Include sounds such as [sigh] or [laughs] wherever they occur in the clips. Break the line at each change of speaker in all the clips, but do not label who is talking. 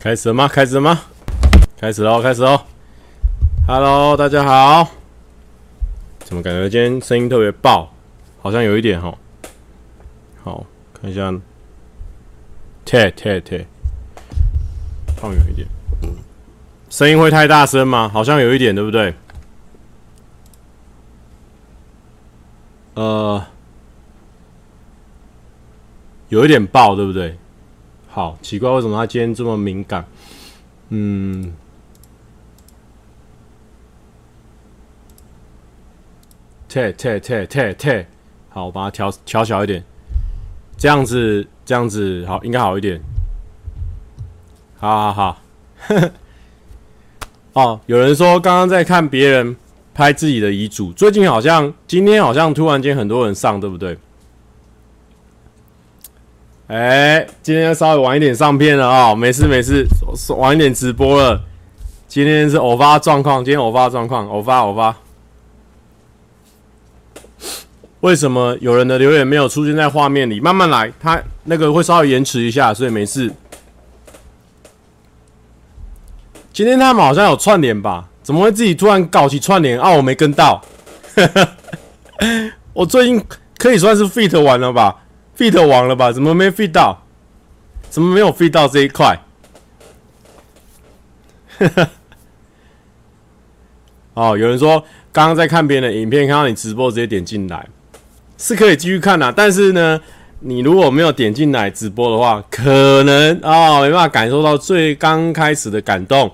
开始了吗？开始了吗？开始喽！开始喽！Hello，大家好。怎么感觉今天声音特别爆？好像有一点齁。好，看一下。贴贴贴，放远一点。声音会太大声吗？好像有一点，对不对？呃，有一点爆，对不对？好奇怪，为什么他今天这么敏感？嗯，退退退退退，好，我把它调调小一点，这样子，这样子，好，应该好一点。好好好，呵呵。[laughs] 哦，有人说刚刚在看别人拍自己的遗嘱，最近好像今天好像突然间很多人上，对不对？哎、今天稍微晚一点上片了啊、哦，没事没事，晚一点直播了。今天是偶发状况，今天偶发状况，偶发偶发。为什么有人的留言没有出现在画面里？慢慢来，他那个会稍微延迟一下，所以没事。今天他们好像有串联吧？怎么会自己突然搞起串联啊？我没跟到。[laughs] 我最近可以算是 fit 完了吧？fit 完了吧？怎么没 fit 到？怎么没有 fit 到这一块？哈 [laughs] 哈哦，有人说刚刚在看别人的影片，看到你直播直接点进来，是可以继续看的。但是呢，你如果没有点进来直播的话，可能啊、哦、没办法感受到最刚开始的感动。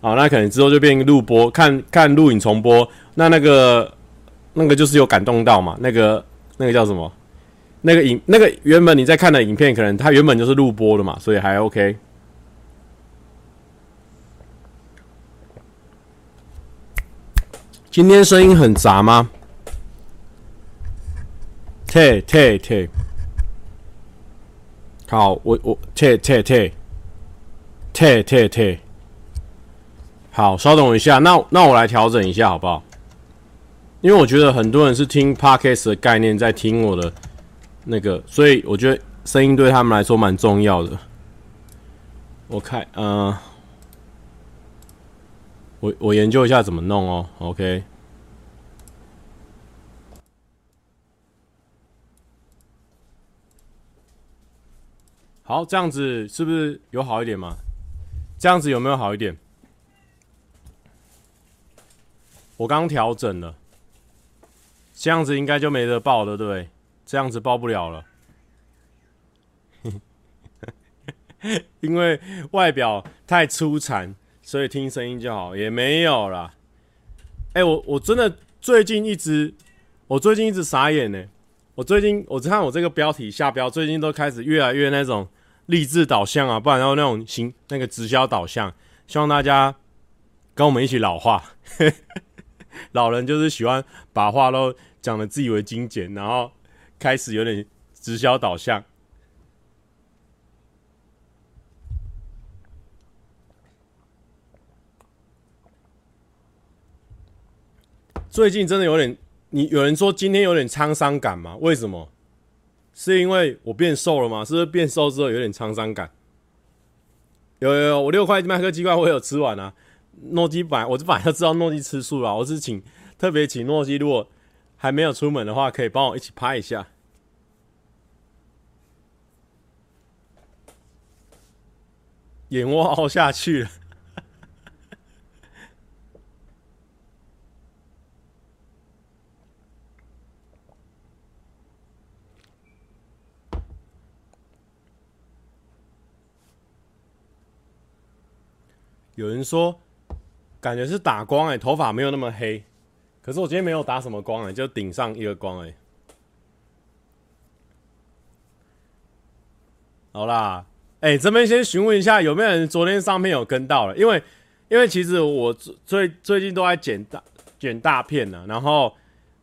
啊、哦，那可能之后就变录播，看看录影重播。那那个那个就是有感动到嘛？那个那个叫什么？那个影，那个原本你在看的影片，可能它原本就是录播的嘛，所以还 OK。今天声音很杂吗？退退退。好，我我退退退退退退。好，稍等一下，那那我来调整一下好不好？因为我觉得很多人是听 Podcast 的概念在听我的。那个，所以我觉得声音对他们来说蛮重要的。我看，嗯、我我研究一下怎么弄哦。OK，好，这样子是不是有好一点吗？这样子有没有好一点？我刚调整了，这样子应该就没得爆了，对不对？这样子报不了了，[laughs] 因为外表太粗残，所以听声音就好，也没有啦。哎、我我真的最近一直，我最近一直傻眼呢。我最近我看我这个标题下标，最近都开始越来越那种励志导向啊，不然然后那种行那个直销导向，希望大家跟我们一起老化。[laughs] 老人就是喜欢把话都讲得自以为精简，然后。开始有点直销导向，最近真的有点，你有人说今天有点沧桑感吗？为什么？是因为我变瘦了吗？是不是变瘦之后有点沧桑感？有有有，我六块麦克鸡块我有吃完啊。诺基本我就本来就知道诺基吃素了，我是请特别请诺基如果。还没有出门的话，可以帮我一起拍一下。眼窝凹下去了。有人说，感觉是打光哎、欸，头发没有那么黑。可是我今天没有打什么光哎、就顶上一个光哎、好啦，哎、这边先询问一下，有没有人昨天上片有跟到了？因为，因为其实我最最近都在剪大剪大片呢，然后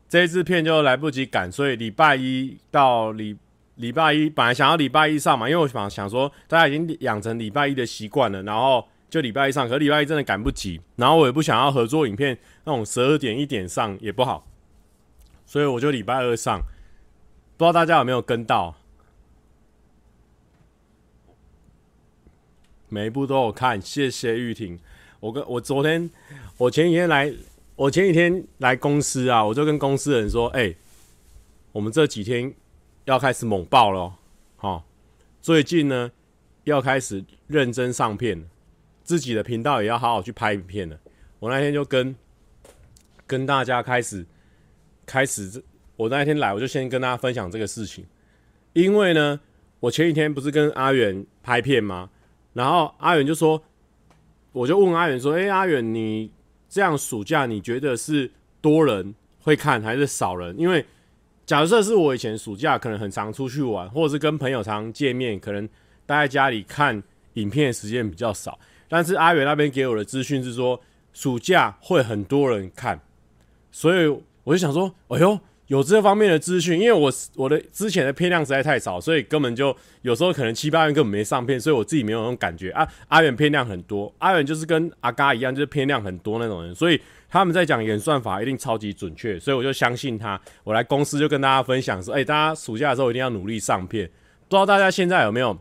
这一支片就来不及赶，所以礼拜一到礼礼拜一本来想要礼拜一上嘛，因为我想想说大家已经养成礼拜一的习惯了，然后就礼拜一上，可礼拜一真的赶不及，然后我也不想要合作影片。那种十二点一点上也不好，所以我就礼拜二上，不知道大家有没有跟到？每一部都有看，谢谢玉婷。我跟我昨天，我前几天来，我前几天来公司啊，我就跟公司人说，哎、我们这几天要开始猛爆了，好，最近呢要开始认真上片了，自己的频道也要好好去拍影片了。我那天就跟跟大家开始开始，我那天来，我就先跟大家分享这个事情，因为呢。我前几天不是跟阿远拍片吗？然后阿远就说，我就问阿远说：“哎、阿远，你这样暑假你觉得是多人会看还是少人？因为假设是我以前暑假可能很常出去玩，或者是跟朋友常见面，可能待在家里看影片的时间比较少。但是阿远那边给我的资讯是说，暑假会很多人看，所以我就想说，哎呦。”有这方面的资讯，因为我我的之前的片量实在太少，所以根本就有时候可能七八月根本没上片，所以我自己没有那种感觉啊。阿远片量很多，阿远就是跟阿嘎一样，就是片量很多那种人，所以他们在讲演算法一定超级准确，所以我就相信他。我来公司就跟大家分享说，哎、大家暑假的时候一定要努力上片。不知道大家现在有没有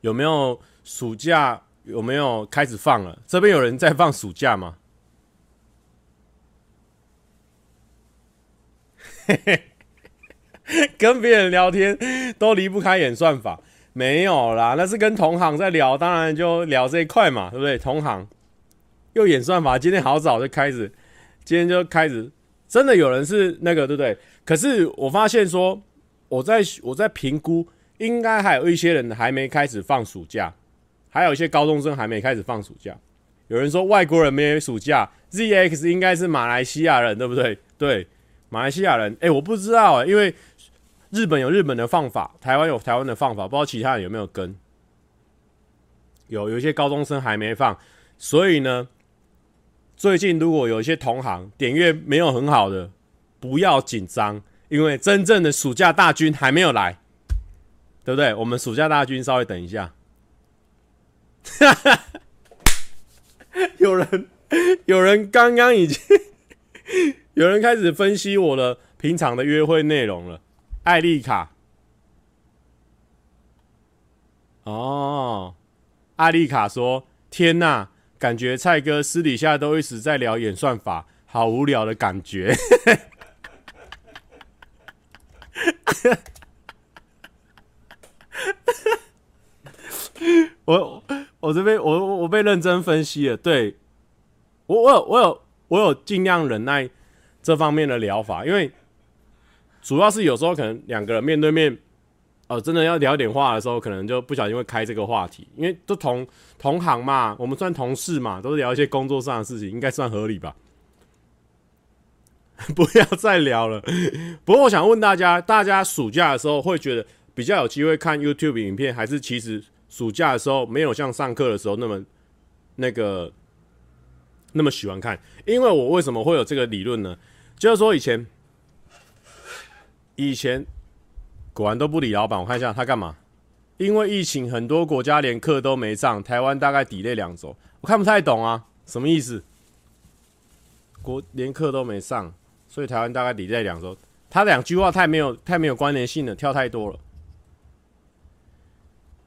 有没有暑假有没有开始放了？这边有人在放暑假吗？[laughs] 跟别人聊天都离不开演算法，没有啦，那是跟同行在聊，当然就聊这一块嘛，对不对？同行又演算法，今天好早就开始，今天就开始，真的有人是那个，对不对？可是我发现说，我在我在评估，应该还有一些人还没开始放暑假，还有一些高中生还没开始放暑假。有人说外国人没有暑假，ZX 应该是马来西亚人，对不对？对。马来西亚人，哎、我不知道、因为日本有日本的放法，台湾有台湾的放法，不知道其他人有没有跟。有有一些高中生还没放，所以呢，最近如果有一些同行点阅没有很好的，不要紧张，因为真正的暑假大军还没有来，对不对？我们暑假大军稍微等一下。[laughs] 有人有人刚刚已经。[laughs] 有人开始分析我的平常的约会内容了，艾丽卡。哦，艾丽卡说：“天哪，感觉蔡哥私底下都一直在聊演算法，好无聊的感觉。[laughs] ”我我这边我我被认真分析了，对我我有我有我有尽量忍耐。这方面的疗法，因为主要是有时候可能两个人面对面，哦、呃，真的要聊点话的时候，可能就不小心会开这个话题，因为都同同行嘛，我们算同事嘛，都是聊一些工作上的事情，应该算合理吧？[laughs] 不要再聊了。不过我想问大家，大家暑假的时候会觉得比较有机会看 YouTube 影片，还是其实暑假的时候没有像上课的时候那么那个那么喜欢看？因为我为什么会有这个理论呢？就是说，以前以前果然都不理老板。我看一下他干嘛？因为疫情，很多国家连课都没上，台湾大概 delay 两周。我看不太懂啊，什么意思？国连课都没上，所以台湾大概 delay 两周。他两句话太没有太没有关联性了，跳太多了。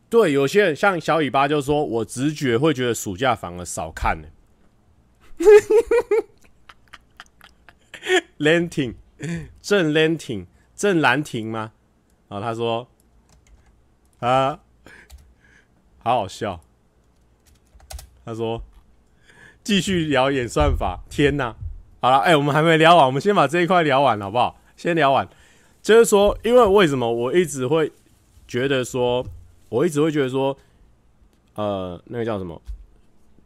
对，有些人像小尾巴就说，我直觉会觉得暑假反而少看呢。兰亭，郑兰亭，郑兰亭吗？然后他说：“啊，好好笑。”他说：“继续聊演算法。”天哪！好了，哎、欸，我们还没聊完，我们先把这一块聊完好不好？先聊完，就是说，因为为什么我一直会觉得说，我一直会觉得说，呃，那个叫什么？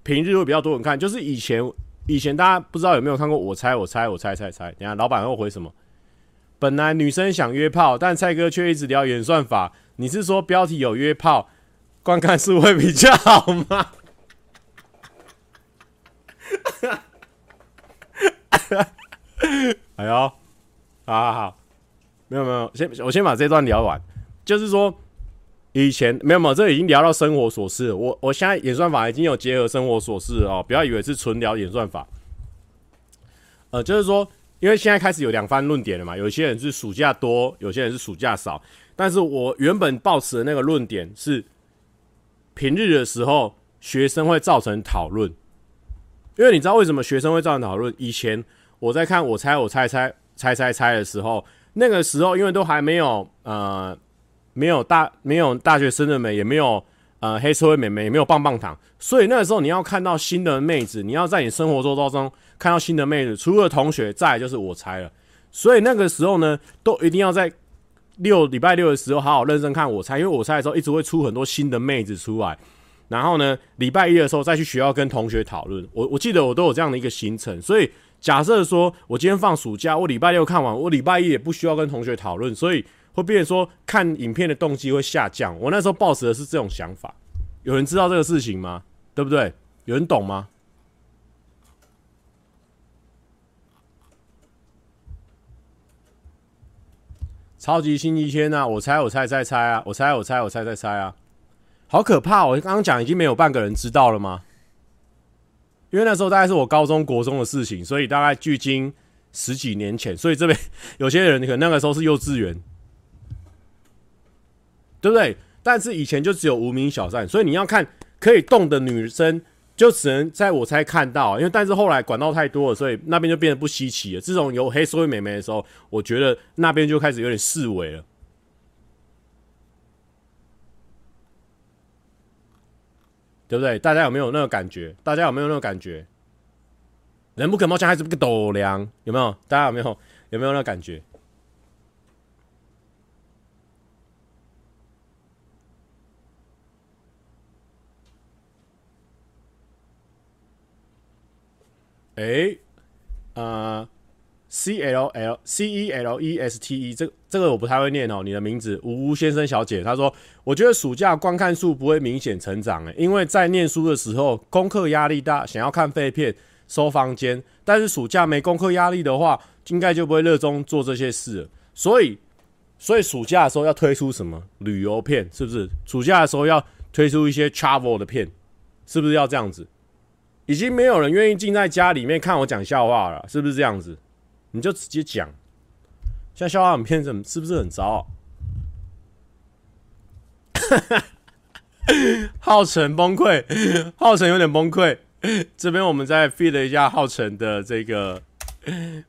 平日会比较多人看，就是以前。以前大家不知道有没有看过？我猜，我猜，我猜，猜，猜。等下老板会回什么？本来女生想约炮，但蔡哥却一直聊演算法。你是说标题有约炮，观看数会比较好吗？[laughs] 哎呦，好好好，没有没有，先我先把这段聊完，就是说。以前没有没有，这已经聊到生活琐事。我我现在演算法已经有结合生活琐事哦，不要以为是纯聊演算法。呃，就是说，因为现在开始有两番论点了嘛，有些人是暑假多，有些人是暑假少。但是我原本抱持的那个论点是，平日的时候学生会造成讨论，因为你知道为什么学生会造成讨论？以前我在看我猜我猜猜猜猜猜的时候，那个时候因为都还没有呃没有大没有大学生的美，也没有呃黑社会美眉，也没有棒棒糖，所以那个时候你要看到新的妹子，你要在你生活周遭中看到新的妹子，除了同学，再就是我猜了。所以那个时候呢，都一定要在六礼拜六的时候好好认真看我猜，因为我猜的时候一直会出很多新的妹子出来。然后呢，礼拜一的时候再去学校跟同学讨论。我我记得我都有这样的一个行程。所以假设说我今天放暑假，我礼拜六看完，我礼拜一也不需要跟同学讨论，所以会变成说看影片的动机会下降。我那时候抱持的是这种想法。有人知道这个事情吗？对不对？有人懂吗？超级星期天啊！我猜，我猜，猜猜啊！我猜，我猜，我猜猜猜啊！好可怕！我刚刚讲已经没有半个人知道了吗？因为那时候大概是我高中国中的事情，所以大概距今十几年前，所以这边 [laughs] 有些人可能那个时候是幼稚园，对不对？但是以前就只有无名小站，所以你要看可以动的女生。就只能在我才看到，因为但是后来管道太多了，所以那边就变得不稀奇了。自从有黑社会美眉的时候，我觉得那边就开始有点式微了，对不对？大家有没有那个感觉？大家有没有那个感觉？人不可貌相，还是不可斗量，有没有？大家有没有？有没有那个感觉？哎、欸，呃，C L L C E L E S T E，这这个我不太会念哦。你的名字吴先生小姐，她说，我觉得暑假观看数不会明显成长，诶，因为在念书的时候功课压力大，想要看废片收房间，但是暑假没功课压力的话，应该就不会热衷做这些事了。所以，所以暑假的时候要推出什么旅游片，是不是？暑假的时候要推出一些 travel 的片，是不是要这样子？已经没有人愿意静在家里面看我讲笑话了，是不是这样子？你就直接讲，像笑话很骗人，是不是很糟？[laughs] 浩辰崩溃，浩辰有点崩溃。这边我们再 feed 一下浩辰的这个，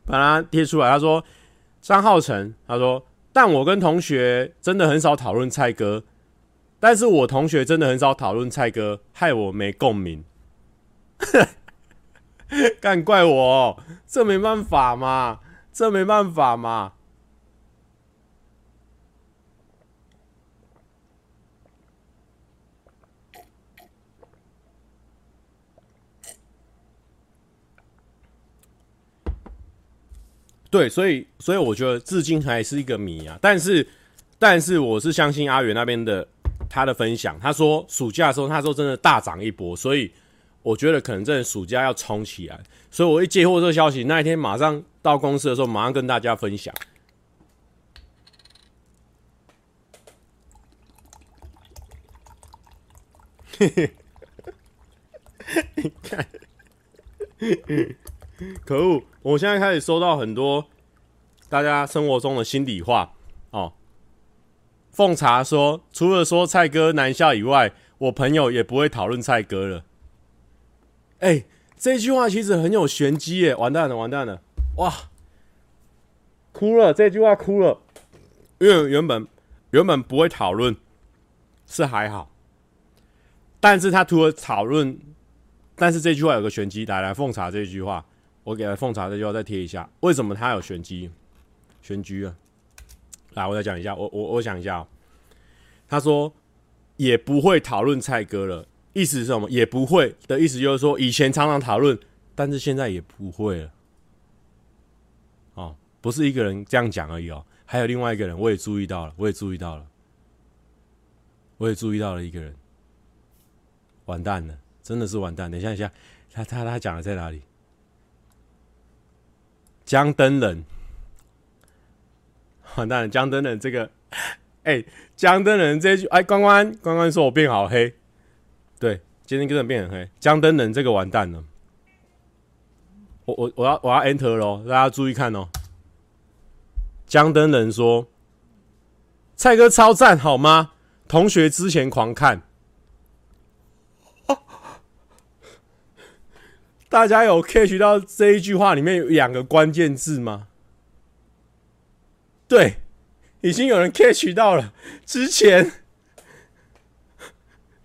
把它贴出来。他说：“张浩辰，他说，但我跟同学真的很少讨论蔡哥，但是我同学真的很少讨论蔡哥，害我没共鸣。” [laughs] 干怪我喔，这没办法嘛，这没办法嘛。对，所以，所以我觉得至今还是一个谜啊。但是，但是我是相信阿元那边的他的分享，他说暑假的时候，他说真的大涨一波，所以。我觉得可能真的暑假要冲起来，所以我一接获这个消息，那一天马上到公司的时候，马上跟大家分享。嘿嘿，你看，可恶！我现在开始收到很多大家生活中的心里话哦。奉茶说，除了说蔡哥难笑以外，我朋友也不会讨论蔡哥了。哎、这句话其实很有玄机耶！完蛋了，完蛋了！哇，哭了！这句话哭了，因为原本原本不会讨论，是还好，但是他除了讨论，但是这句话有个玄机，来来奉茶这句话，我给他奉茶这句话再贴一下，为什么他有玄机？玄机啊！来，我再讲一下，我我我想一下、喔，他说也不会讨论蔡哥了。意思是什么？也不会的意思就是说，以前常常讨论，但是现在也不会了。哦，不是一个人这样讲而已哦，还有另外一个人，我也注意到了，我也注意到了，我也注意到了一个人，完蛋了，真的是完蛋。等一下，一下，他他他讲的在哪里？江灯人，完蛋了，江灯人这个，哎、欸，江灯人这句，哎，关关关关说我变好黑。对今天真的变很嘿江灯人这个完蛋了。我我我要我要 enter 喽大家注意看哦。江灯人说蔡哥超赞好吗？同学之前狂看。[laughs] 大家有 catch 到这一句话里面有两个关键字吗？对已经有人 catch 到了。之前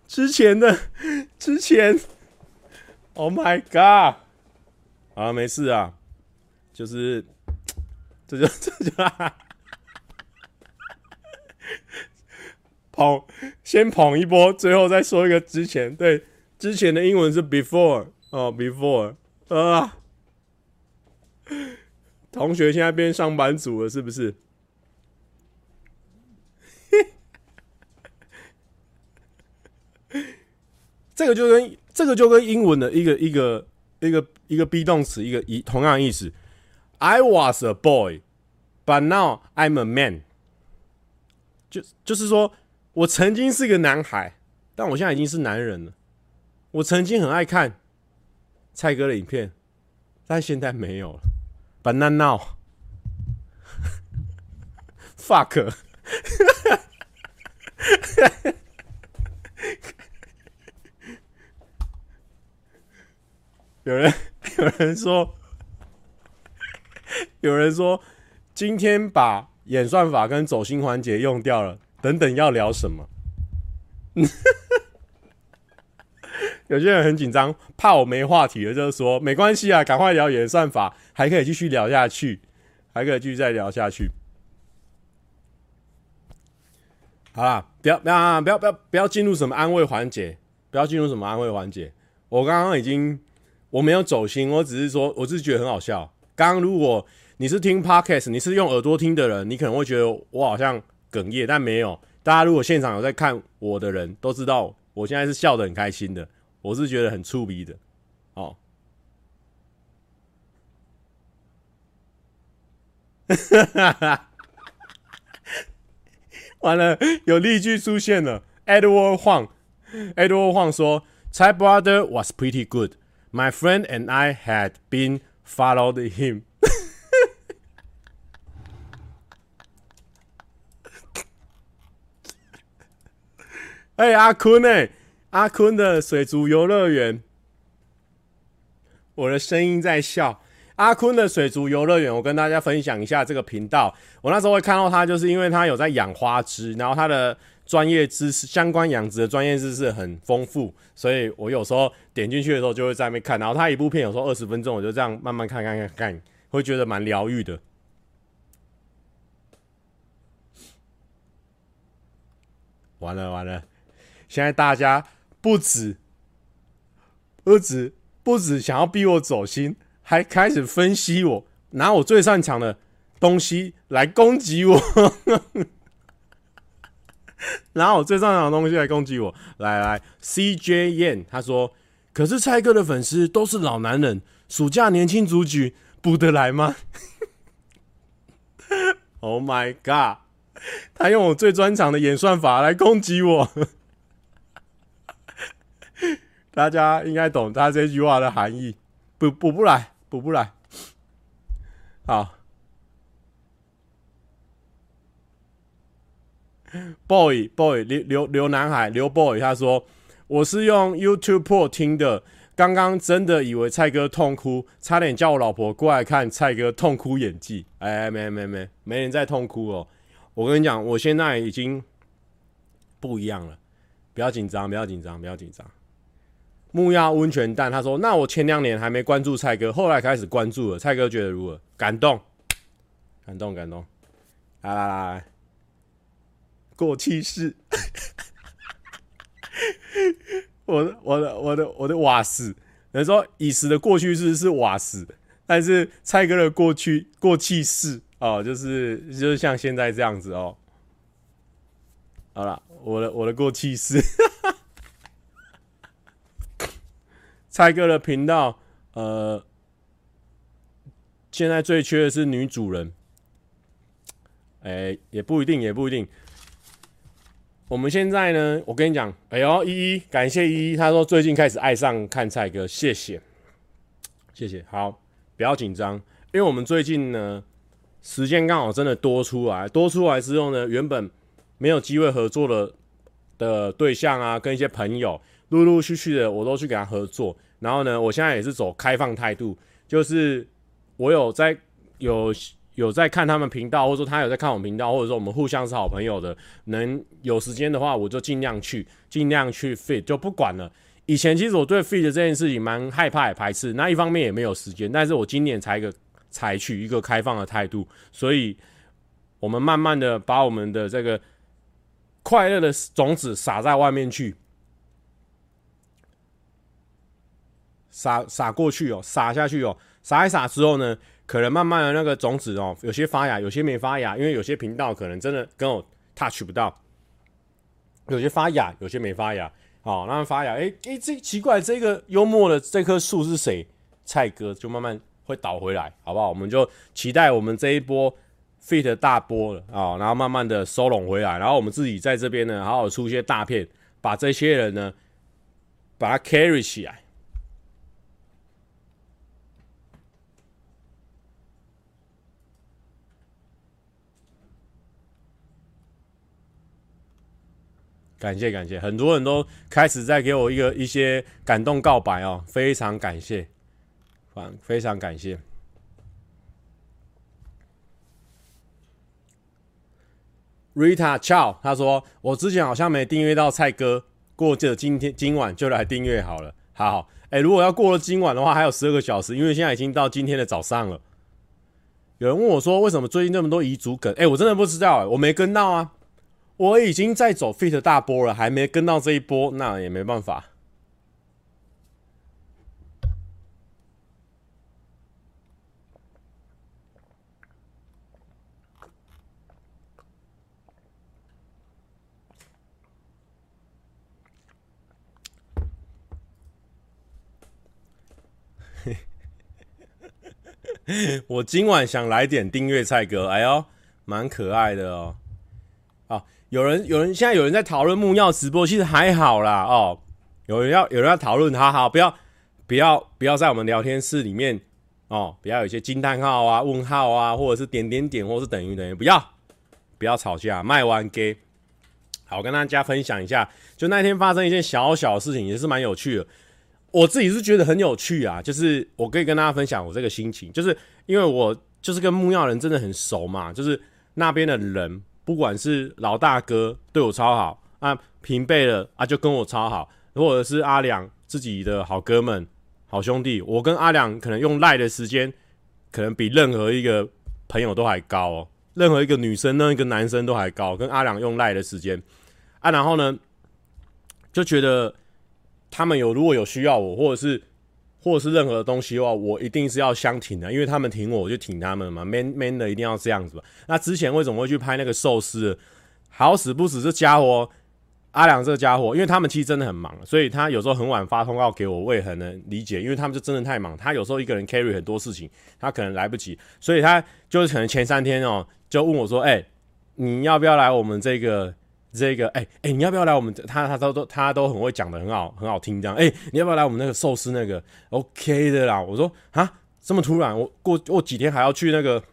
之前的，之前，Oh my god！啊，没事啊，就是，这就 [laughs] 这就，捧，先捧一波，最后再说一个之前。对，之前的英文是 before。哦，before，啊，同学现在变上班族了，是不是？这个就跟这个就跟英文的一个一个一个一个 be 动词一个一同样意思。I was a boy, but now I'm a man。就就是说我曾经是个男孩，但我现在已经是男人了。我曾经很爱看。蔡哥的影片，但现在没有了。But not now. [laughs] Fuck. [laughs] 有人 [laughs] 有人说，有人说，今天把演算法跟走心环节用掉了。等等，要聊什么？[laughs] 有些人很紧张，怕我没话题了，就是说没关系啊，赶快聊演算法，还可以继续聊下去，还可以继续再聊下去。好啦，不要不要不要不要不要进入什么安慰环节，不要进入什么安慰环节。我刚刚已经我没有走心，我只是说，我只是觉得很好笑。刚刚如果你是听 Podcast，你是用耳朵听的人，你可能会觉得我好像哽咽，但没有。大家如果现场有在看我的人都知道，我现在是笑得很开心的。我是觉得很触鼻的，哦，[laughs] 完了，有例句出现了。Edward Huang，Edward Huang 说：“Tsai brother was pretty good. My friend and I had been followed him。”哎，阿坤哎。阿坤的水族游乐园，我的声音在笑。阿坤的水族游乐园，我跟大家分享一下这个频道。我那时候会看到他，就是因为他有在养花枝，然后他的专业知识、相关养殖的专业知识很丰富，所以我有时候点进去的时候就会在那边看。然后他一部片有时候二十分钟，我就这样慢慢看看看看，会觉得蛮疗愈的。完了完了，现在大家。不止，不止，不止想要逼我走心，还开始分析我，拿我最擅长的东西来攻击我，[laughs] 拿我最擅长的东西来攻击我。来来，CJ Yan 他说：“可是蔡哥的粉丝都是老男人，暑假年轻组局补得来吗？[laughs] ”Oh my god！他用我最专长的演算法来攻击我。[laughs] 大家应该懂他这句话的含义，补补不来，补不来。好 [laughs] boy boy 刘刘刘男孩刘 boy 他说，我是用 YouTube 听的，刚刚真的以为蔡哥痛哭，差点叫我老婆过来看蔡哥痛哭演技。哎，没没没，没人在痛哭哦。我跟你讲，我现在已经不一样了，不要紧张，不要紧张，不要紧张。木鸭温泉蛋，他说：“那我前两年还没关注蔡哥，后来开始关注了。蔡哥觉得如何？感动，感动，感动。来来来，过去式。[laughs] 我的我的我的我的瓦斯，人说已死的过去式是瓦斯，但是蔡哥的过去过去式哦，就是就是像现在这样子哦。好了，我的我的过去式。[laughs] ”蔡哥的频道，呃，现在最缺的是女主人，哎、也不一定，也不一定。我们现在呢，我跟你讲，哎呦，依依，感谢依依，她说最近开始爱上看蔡哥，谢谢，谢谢。好，不要紧张，因为我们最近呢，时间刚好真的多出来，多出来之后呢，原本没有机会合作的的对象啊，跟一些朋友。陆陆续续的，我都去给他合作，然后呢，我现在也是走开放态度，就是我有在有有在看他们频道，或者说他有在看我们频道，或者说我们互相是好朋友的，能有时间的话，我就尽量去，尽量去 fit，就不管了。以前其实我对 fit 这件事情蛮害怕也排斥，那一方面也没有时间，但是我今年才一个采取一个开放的态度，所以我们慢慢的把我们的这个快乐的种子撒在外面去。撒撒过去哦，撒下去哦，撒一撒之后呢，可能慢慢的那个种子哦，有些发芽，有些没发芽，因为有些频道可能真的跟我 touch 不到，有些发芽，有些没发芽，好，那发芽，哎哎，这奇怪，这个幽默的这棵树是谁？蔡哥就慢慢会倒回来，好不好？我们就期待我们这一波 fit 大波了啊，然后慢慢的收拢回来，然后我们自己在这边呢，好好出一些大片，把这些人呢，把它 carry 起来。感谢感谢，很多人都开始在给我一个一些感动告白哦，非常感谢，反非常感谢。Rita Chow 他说：“我之前好像没订阅到蔡哥，过这今天今晚就来订阅好了。”好好，哎，如果要过了今晚的话，还有十二个小时，因为现在已经到今天的早上了。有人问我说：“为什么最近那么多遗族梗？”哎，我真的不知道，哎，我没跟到啊。我已经在走 fit 大波了，还没跟到这一波，那也没办法。[laughs] 我今晚想来点订阅菜哥，哎呦，蛮可爱的哦。有人，有人，现在有人在讨论木曜直播，其实还好啦哦。有人要，有人要讨论，他好，不要，不要，不要在我们聊天室里面哦，不要有一些惊叹号啊、问号啊，或者是点点点，或者是等于等于，不要，不要吵架，卖完给。好，跟大家分享一下，就那天发生一件小小的事情，也是蛮有趣的。我自己是觉得很有趣啊，就是我可以跟大家分享我这个心情，就是因为我就是跟木曜人真的很熟嘛，就是那边的人。不管是老大哥对我超好啊，平辈了啊就跟我超好，或者是阿良自己的好哥们、好兄弟，我跟阿良可能用赖的时间，可能比任何一个朋友都还高哦，任何一个女生、任何一个男生都还高，跟阿良用赖的时间啊，然后呢，就觉得他们有如果有需要我，或者是。或者是任何东西的话，我一定是要相挺的，因为他们挺我，我就挺他们嘛。man man 的一定要这样子吧。那之前为什么会去拍那个寿司？好死不死，这家伙阿良这家伙，因为他们其实真的很忙，所以他有时候很晚发通告给我，我也很能理解，因为他们就真的太忙。他有时候一个人 carry 很多事情，他可能来不及，所以他就是可能前三天哦，就问我说：“哎、你要不要来我们这个？”这个哎哎、你要不要来我们？他他都都他都很会讲的很好很好听这样。哎、你要不要来我们那个寿司那个？OK 的啦。我说啊，这么突然，我过过几天还要去那个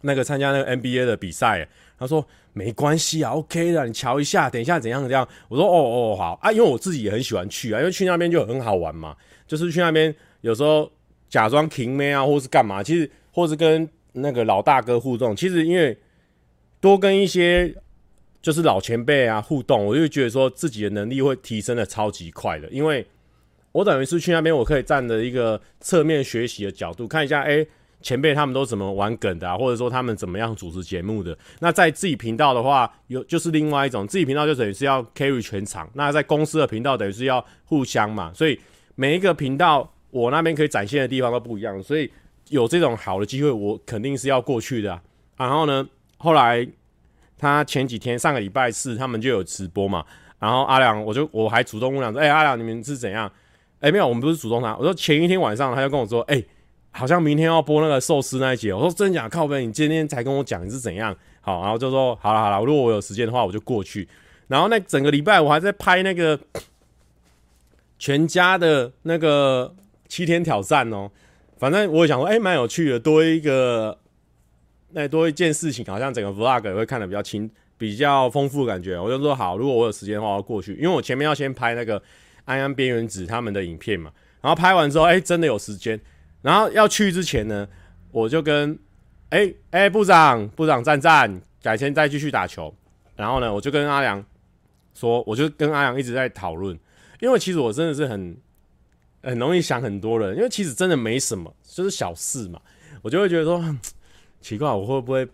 那个参加那个 NBA 的比赛。他说没关系啊，OK 的，你瞧一下，等一下怎样怎样。我说哦哦好啊，因为我自己也很喜欢去啊，因为去那边就很好玩嘛。就是去那边有时候假装 king 妹啊，或是干嘛，其实或是跟那个老大哥互动，其实因为多跟一些。就是老前辈啊，互动，我就觉得说自己的能力会提升的超级快的，因为我等于是去那边，我可以站着一个侧面学习的角度，看一下，哎，前辈他们都怎么玩梗的啊，或者说他们怎么样主持节目的。那在自己频道的话，有就是另外一种，自己频道就等于是要 carry 全场。那在公司的频道等于是要互相嘛，所以每一个频道我那边可以展现的地方都不一样，所以有这种好的机会，我肯定是要过去的。然后呢，后来。他前几天上个礼拜四他们就有直播嘛，然后阿良我就我还主动问他说，哎、阿良你们是怎样？哎、没有，我们不是主动他，我说前一天晚上他就跟我说，哎、好像明天要播那个寿司那一集，我说真假靠背，你今天才跟我讲你是怎样？好，然后就说好了好了，如果我有时间的话我就过去。然后那整个礼拜我还在拍那个 [coughs] 全家的那个七天挑战哦，反正我也想说，哎、蛮有趣的，多一个。那多一件事情，好像整个 vlog 会看得比较清、比较丰富的感觉。我就说好，如果我有时间的话，我要过去，因为我前面要先拍那个安安边缘子他们的影片嘛。然后拍完之后，哎、真的有时间。然后要去之前呢，我就跟，哎、哎、部长部长赞赞，改天再继续打球。然后呢，我就跟阿良说，我就跟阿良一直在讨论，因为其实我真的是很很容易想很多人，因为其实真的没什么，就是小事嘛。我就会觉得说，奇怪，我会不会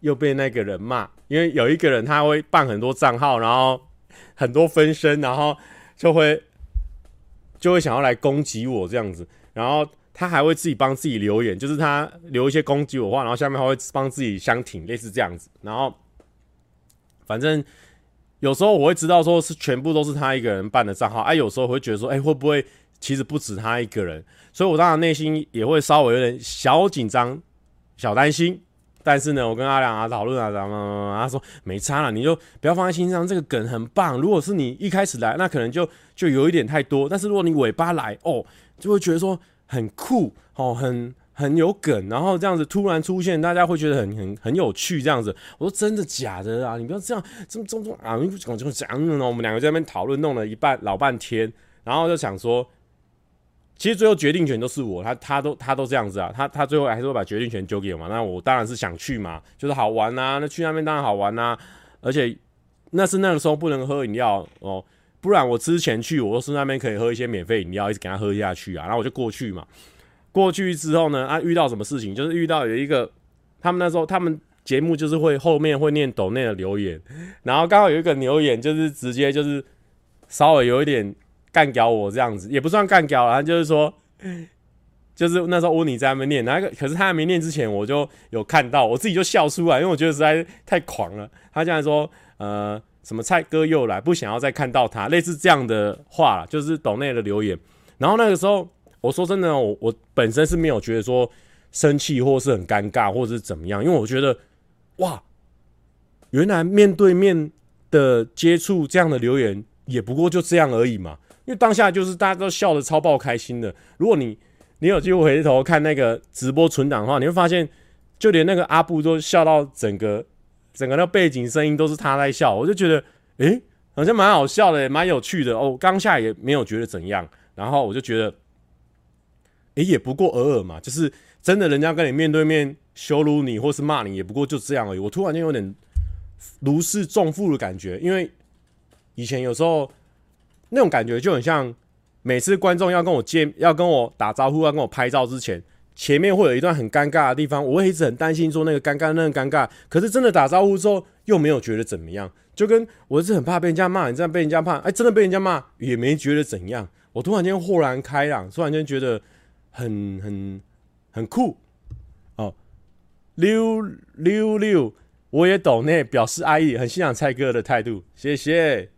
又被那个人骂？因为有一个人他会办很多账号，然后很多分身，然后就会就会想要来攻击我这样子，然后。他还会自己帮自己留言，就是他留一些攻击我话，然后下面还会帮自己相挺，类似这样子。然后，反正有时候我会知道说是全部都是他一个人办的账号，哎、啊，有时候会觉得说，哎、会不会其实不止他一个人？所以我当然内心也会稍微有点小紧张、小担心。但是呢，我跟阿良啊讨论啊，然后他说没差了，你就不要放在心上，这个梗很棒。如果是你一开始来，那可能就就有一点太多。但是如果你尾巴来，哦，就会觉得说。很酷哦，很很有梗，然后这样子突然出现，大家会觉得很很很有趣。这样子，我说真的假的啊？你不要这样这么这么啊！你讲就讲呢。我们两个在那边讨论，弄了一半老半天，然后就想说，其实最后决定权都是我，他他都他都这样子啊，他他最后还是会把决定权丢给我嘛。那我当然是想去嘛，就是好玩啊，那去那边当然好玩啊，而且那是那个时候不能喝饮料哦。不然我之前去，我都是那边可以喝一些免费饮料，一直给他喝下去啊。然后我就过去嘛，过去之后呢，啊，遇到什么事情？就是遇到有一个，他们那时候他们节目就是会后面会念抖内的留言，然后刚好有一个留言就是直接就是稍微有一点干掉我这样子，也不算干掉了，就是说，就是那时候温妮在那边念，那个可是他还没念之前，我就有看到，我自己就笑出来，因为我觉得实在太狂了。他竟然说，呃。什么蔡哥又来，不想要再看到他，类似这样的话，就是抖内的留言。然后那个时候，我说真的，我我本身是没有觉得说生气，或是很尴尬，或者是怎么样，因为我觉得哇，原来面对面的接触这样的留言，也不过就这样而已嘛。因为当下就是大家都笑得超爆开心的。如果你你有机会回头看那个直播存档的话，你会发现，就连那个阿布都笑到整个。整个那背景声音都是他在笑，我就觉得，诶、好像蛮好笑的，蛮有趣的哦。当下也没有觉得怎样，然后我就觉得，诶、也不过尔尔嘛，就是真的，人家跟你面对面羞辱你或是骂你，也不过就这样而已。我突然间有点如释重负的感觉，因为以前有时候那种感觉就很像，每次观众要跟我见、要跟我打招呼、要跟我拍照之前。前面会有一段很尴尬的地方，我会一直很担心说那个尴尬，那个尴尬。可是真的打招呼之后，又没有觉得怎么样，就跟我是很怕被人家骂，你这样被人家骂，哎，真的被人家骂也没觉得怎样。我突然间豁然开朗，突然间觉得很很很酷哦。六六六，我也懂那表示爱意，很欣赏蔡哥的态度，谢谢。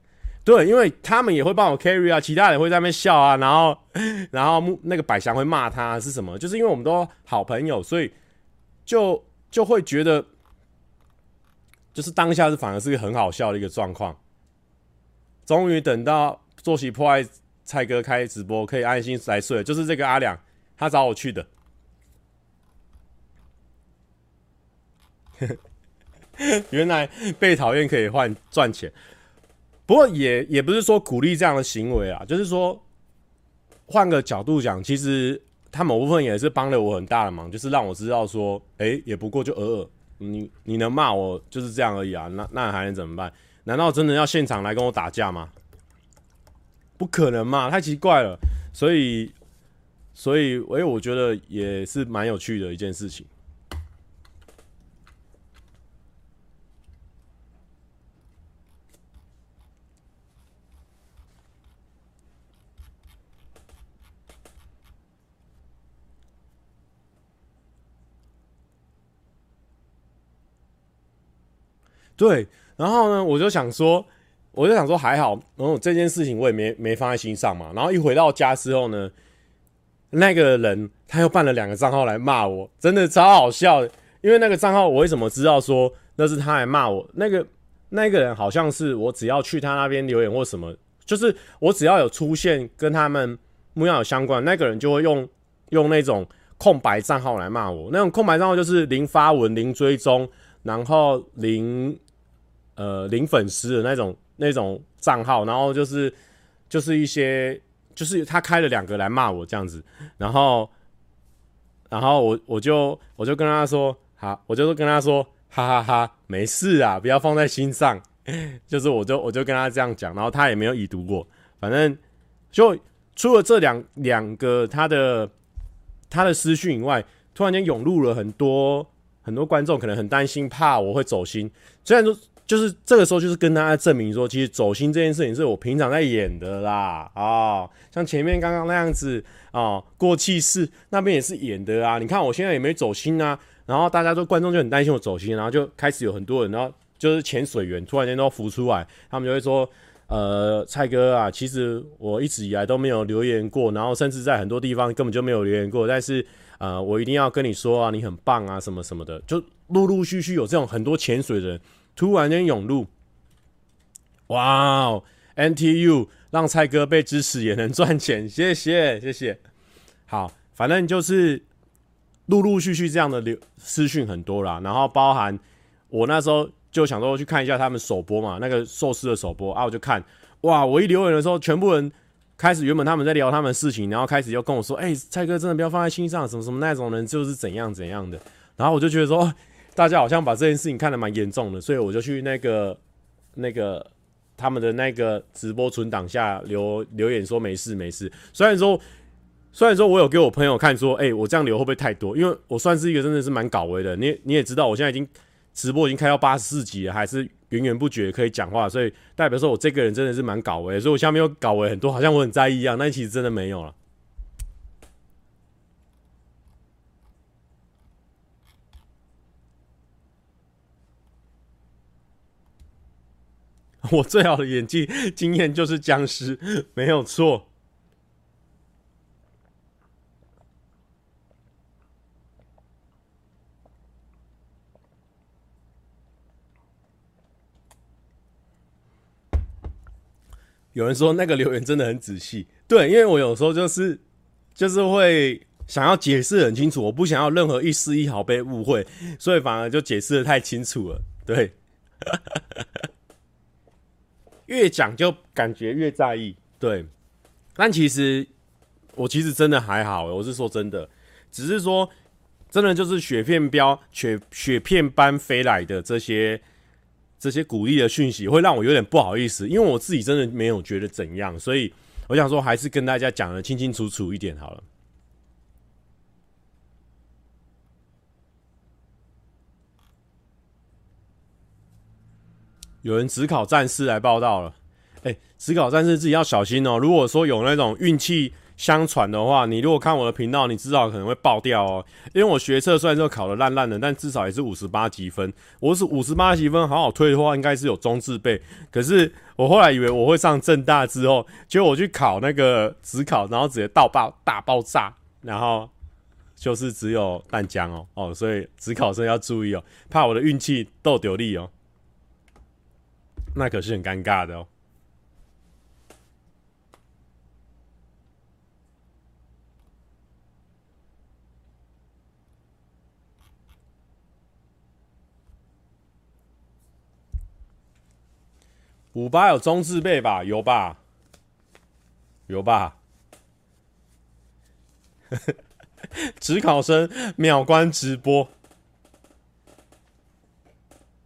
对，因为他们也会帮我 carry 啊，其他人会在那边笑啊，然后，[laughs] 然后那个百祥会骂他是什么？就是因为我们都好朋友，所以就就会觉得，就是当下是反而是一个很好笑的一个状况。终于等到作息破坏蔡哥开直播，可以安心来睡。就是这个阿良，他找我去的。[laughs] 原来被讨厌可以换赚钱。不过也也不是说鼓励这样的行为啊，就是说换个角度讲，其实他某部分也是帮了我很大的忙，就是让我知道说，哎，也不过就偶尔，你你能骂我就是这样而已啊，那那还能怎么办？难道真的要现场来跟我打架吗？不可能嘛，太奇怪了。所以所以，哎，我觉得也是蛮有趣的一件事情。对，然后呢，我就想说，我就想说还好，然后这件事情我也没没放在心上嘛。然后一回到家之后呢，那个人他又办了两个账号来骂我，真的超好笑。因为那个账号我为什么知道说那是他来骂我？那个那个人好像是我只要去他那边留言或什么，就是我只要有出现跟他们木曜有相关，那个人就会用用那种空白账号来骂我。那种空白账号就是零发文、零追踪，然后零。呃，零粉丝的那种那种账号，然后就是就是一些就是他开了两个来骂我这样子，然后，然后我我就我就跟他说，好，我就跟他说，哈哈哈，没事啊，不要放在心上。[laughs] 就是我就我就跟他这样讲，然后他也没有已读过，反正就除了这两两个他的他的私讯以外，突然间涌入了很多很多观众，可能很担心，怕我会走心，虽然说。就是这个时候，就是跟大家证明说，其实走心这件事情是我平常在演的啦啊、哦，像前面刚刚那样子啊、哦，过气室那边也是演的啊。你看我现在也没走心啊，然后大家都观众就很担心我走心，然后就开始有很多人，然后就是潜水员突然间都浮出来，他们就会说，呃，蔡哥啊，其实我一直以来都没有留言过，然后甚至在很多地方根本就没有留言过，但是呃，我一定要跟你说啊，你很棒啊，什么什么的，就陆陆续续有这种很多潜水人。突然间涌入，哇哦！NTU 让蔡哥被支持也能赚钱，谢谢谢谢。好，反正就是陆陆续续这样的流私讯很多啦，然后包含我那时候就想说去看一下他们首播嘛，那个寿司的首播啊，我就看，哇！我一留言的时候，全部人开始原本他们在聊他们的事情，然后开始又跟我说，哎、蔡哥真的不要放在心上，什么什么那种人就是怎样怎样的，然后我就觉得说。大家好像把这件事情看得蛮严重的，所以我就去那个那个他们的那个直播存档下留留言说没事没事。虽然说虽然说我有给我朋友看说，哎、我这样留会不会太多？因为我算是一个真的是蛮搞维的。你你也知道，我现在已经直播已经开到八十四级了，还是源源不绝可以讲话，所以代表说我这个人真的是蛮搞维。所以我下面又搞维很多，好像我很在意一样，但其实真的没有了。我最好的演技经验就是僵尸，没有错。有人说那个留言真的很仔细，对，因为我有时候就是就是会想要解释很清楚，我不想要任何一丝一毫被误会，所以反而就解释的太清楚了，对。越讲就感觉越在意，对。但其实我其实真的还好，我是说真的，只是说真的就是雪片标雪雪片般飞来的这些这些鼓励的讯息，会让我有点不好意思，因为我自己真的没有觉得怎样，所以我想说还是跟大家讲的清清楚楚一点好了。有人只考战士来报道了，哎、欸，指考战士自己要小心哦、如果说有那种运气相传的话，你如果看我的频道，你至少可能会爆掉哦、因为我学测虽然说考的烂烂的，但至少也是五十八级分。我是五十八级分，好好推的话，应该是有中字辈。可是我后来以为我会上正大之后，结果我去考那个指考，然后直接到爆大爆炸，然后就是只有淡江哦哦，所以指考生要注意哦、怕我的运气逗丢力哦。那可是很尴尬的哦。五八有中字辈吧？有吧？有吧？[laughs] 只考生秒关直播。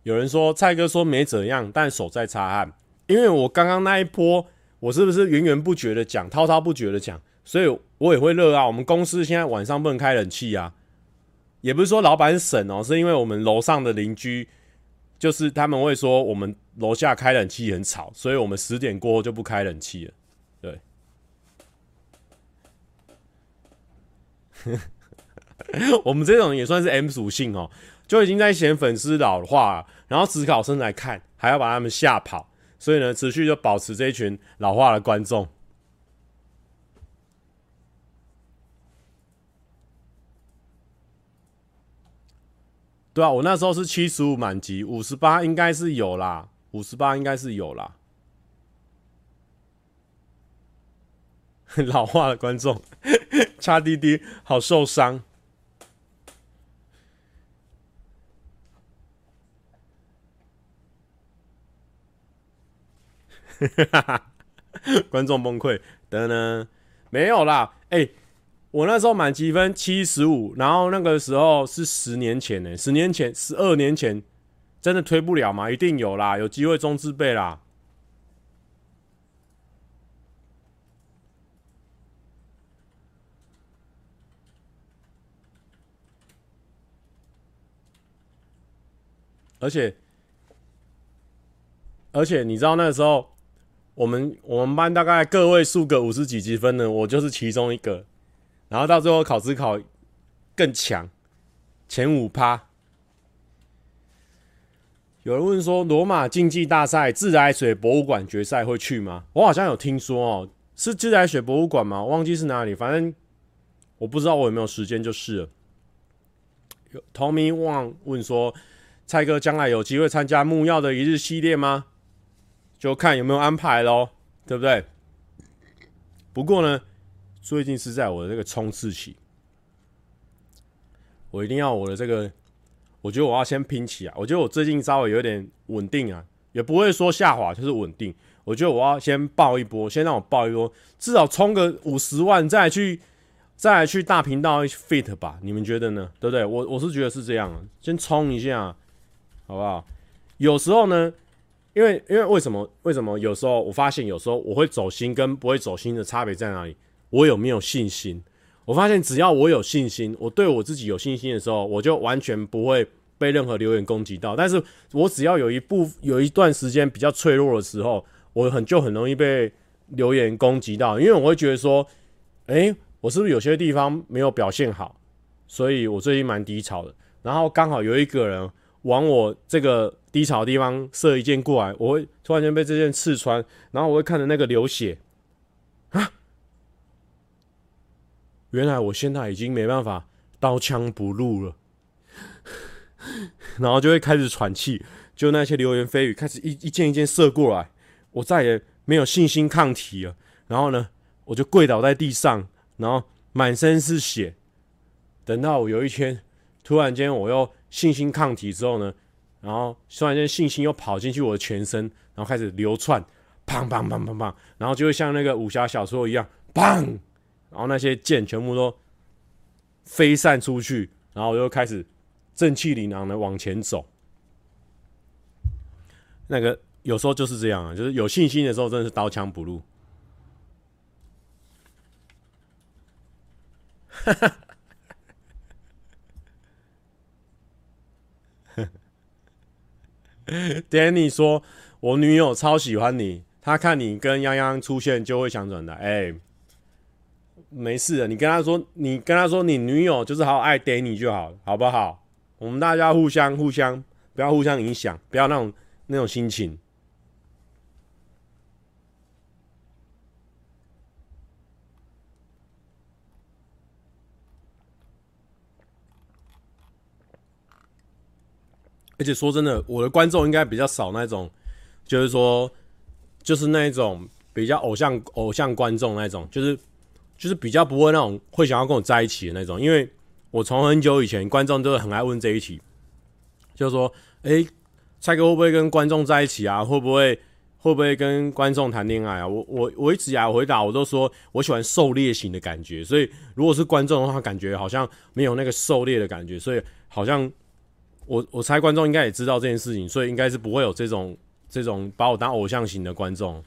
有人说蔡哥说没怎样，但手在擦汗。因为我刚刚那一波，我是不是源源不绝的讲，滔滔不绝的讲，所以我也会热啊。我们公司现在晚上不能开冷气啊，也不是说老板省哦，是因为我们楼上的邻居，就是他们会说我们楼下开冷气很吵，所以我们十点过后就不开冷气了。对，[laughs] 我们这种也算是 M 属性哦。就已经在嫌粉丝老化，然后指考生来看，还要把他们吓跑，所以呢，持续就保持这一群老化的观众。对啊，我那时候是七十五满级，五十八应该是有啦，五十八应该是有啦。[laughs] 老化的观众，差滴滴，好受伤。哈哈哈，哈 [laughs] 哈观众崩溃，等等，没有啦，哎、我那时候满积分七十五，然后那个时候是十年前呢、十年前、十二年前，真的推不了吗？一定有啦，有机会中字辈啦。而且，而且你知道那个时候，我们我们班大概个位数个五十几积分的，我就是其中一个。然后到最后考指考更强，前五趴。有人问说，罗马竞技大赛自来水博物馆决赛会去吗？我好像有听说哦，是自来水博物馆吗？忘记是哪里，反正我不知道我有没有时间就是了。有 Tommy Wang 问说。蔡哥将来有机会参加木曜的一日系列吗？就看有没有安排喽，对不对？不过呢，最近是在我的这个冲刺期，我一定要我的这个，我觉得我要先拼起来。我觉得我最近稍微有点稳定啊，也不会说下滑，就是稳定。我觉得我要先爆一波，先让我爆一波，至少冲个五十万，再去再来去大频道 fit 吧？你们觉得呢？对不对？我我是觉得是这样，先冲一下。好不好？有时候呢，因为因为为什么为什么有时候我发现有时候我会走心跟不会走心的差别在哪里？我有没有信心？我发现只要我有信心，我对我自己有信心的时候，我就完全不会被任何留言攻击到。但是我只要有一部有一段时间比较脆弱的时候，我很就很容易被留言攻击到，因为我会觉得说，诶，我是不是有些地方没有表现好？所以我最近蛮低潮的。然后刚好有一个人。往我这个低潮的地方射一箭过来，我会突然间被这箭刺穿，然后我会看着那个流血，啊！原来我现在已经没办法刀枪不入了，[laughs] 然后就会开始喘气，就那些流言蜚语开始一一箭一箭射过来，我再也没有信心抗体了。然后呢，我就跪倒在地上，然后满身是血。等到我有一天，突然间我又。信心抗体之后呢，然后突然间信心又跑进去我的全身，然后开始流窜，砰砰砰砰砰，然后就会像那个武侠小说一样，砰，然后那些箭全部都飞散出去，然后我又开始正气凛然的往前走。那个有时候就是这样啊，就是有信心的时候，真的是刀枪不入。哈哈。[laughs] Danny 说：“我女友超喜欢你，她看你跟泱泱出现就会想转的。”哎，没事的，你跟她说，你跟她说，你女友就是好爱 Danny 就好，好不好？我们大家互相互相，不要互相影响，不要那种那种心情。而且说真的，我的观众应该比较少那种，就是说，就是那种比较偶像偶像观众那种，就是就是比较不会那种会想要跟我在一起的那种。因为我从很久以前，观众都很爱问这一题，就是说，诶，蔡哥会不会跟观众在一起啊？会不会会不会跟观众谈恋爱啊？我我我一直以来回答我都说我喜欢狩猎型的感觉，所以如果是观众的话，感觉好像没有那个狩猎的感觉，所以好像。我我猜观众应该也知道这件事情，所以应该是不会有这种这种把我当偶像型的观众。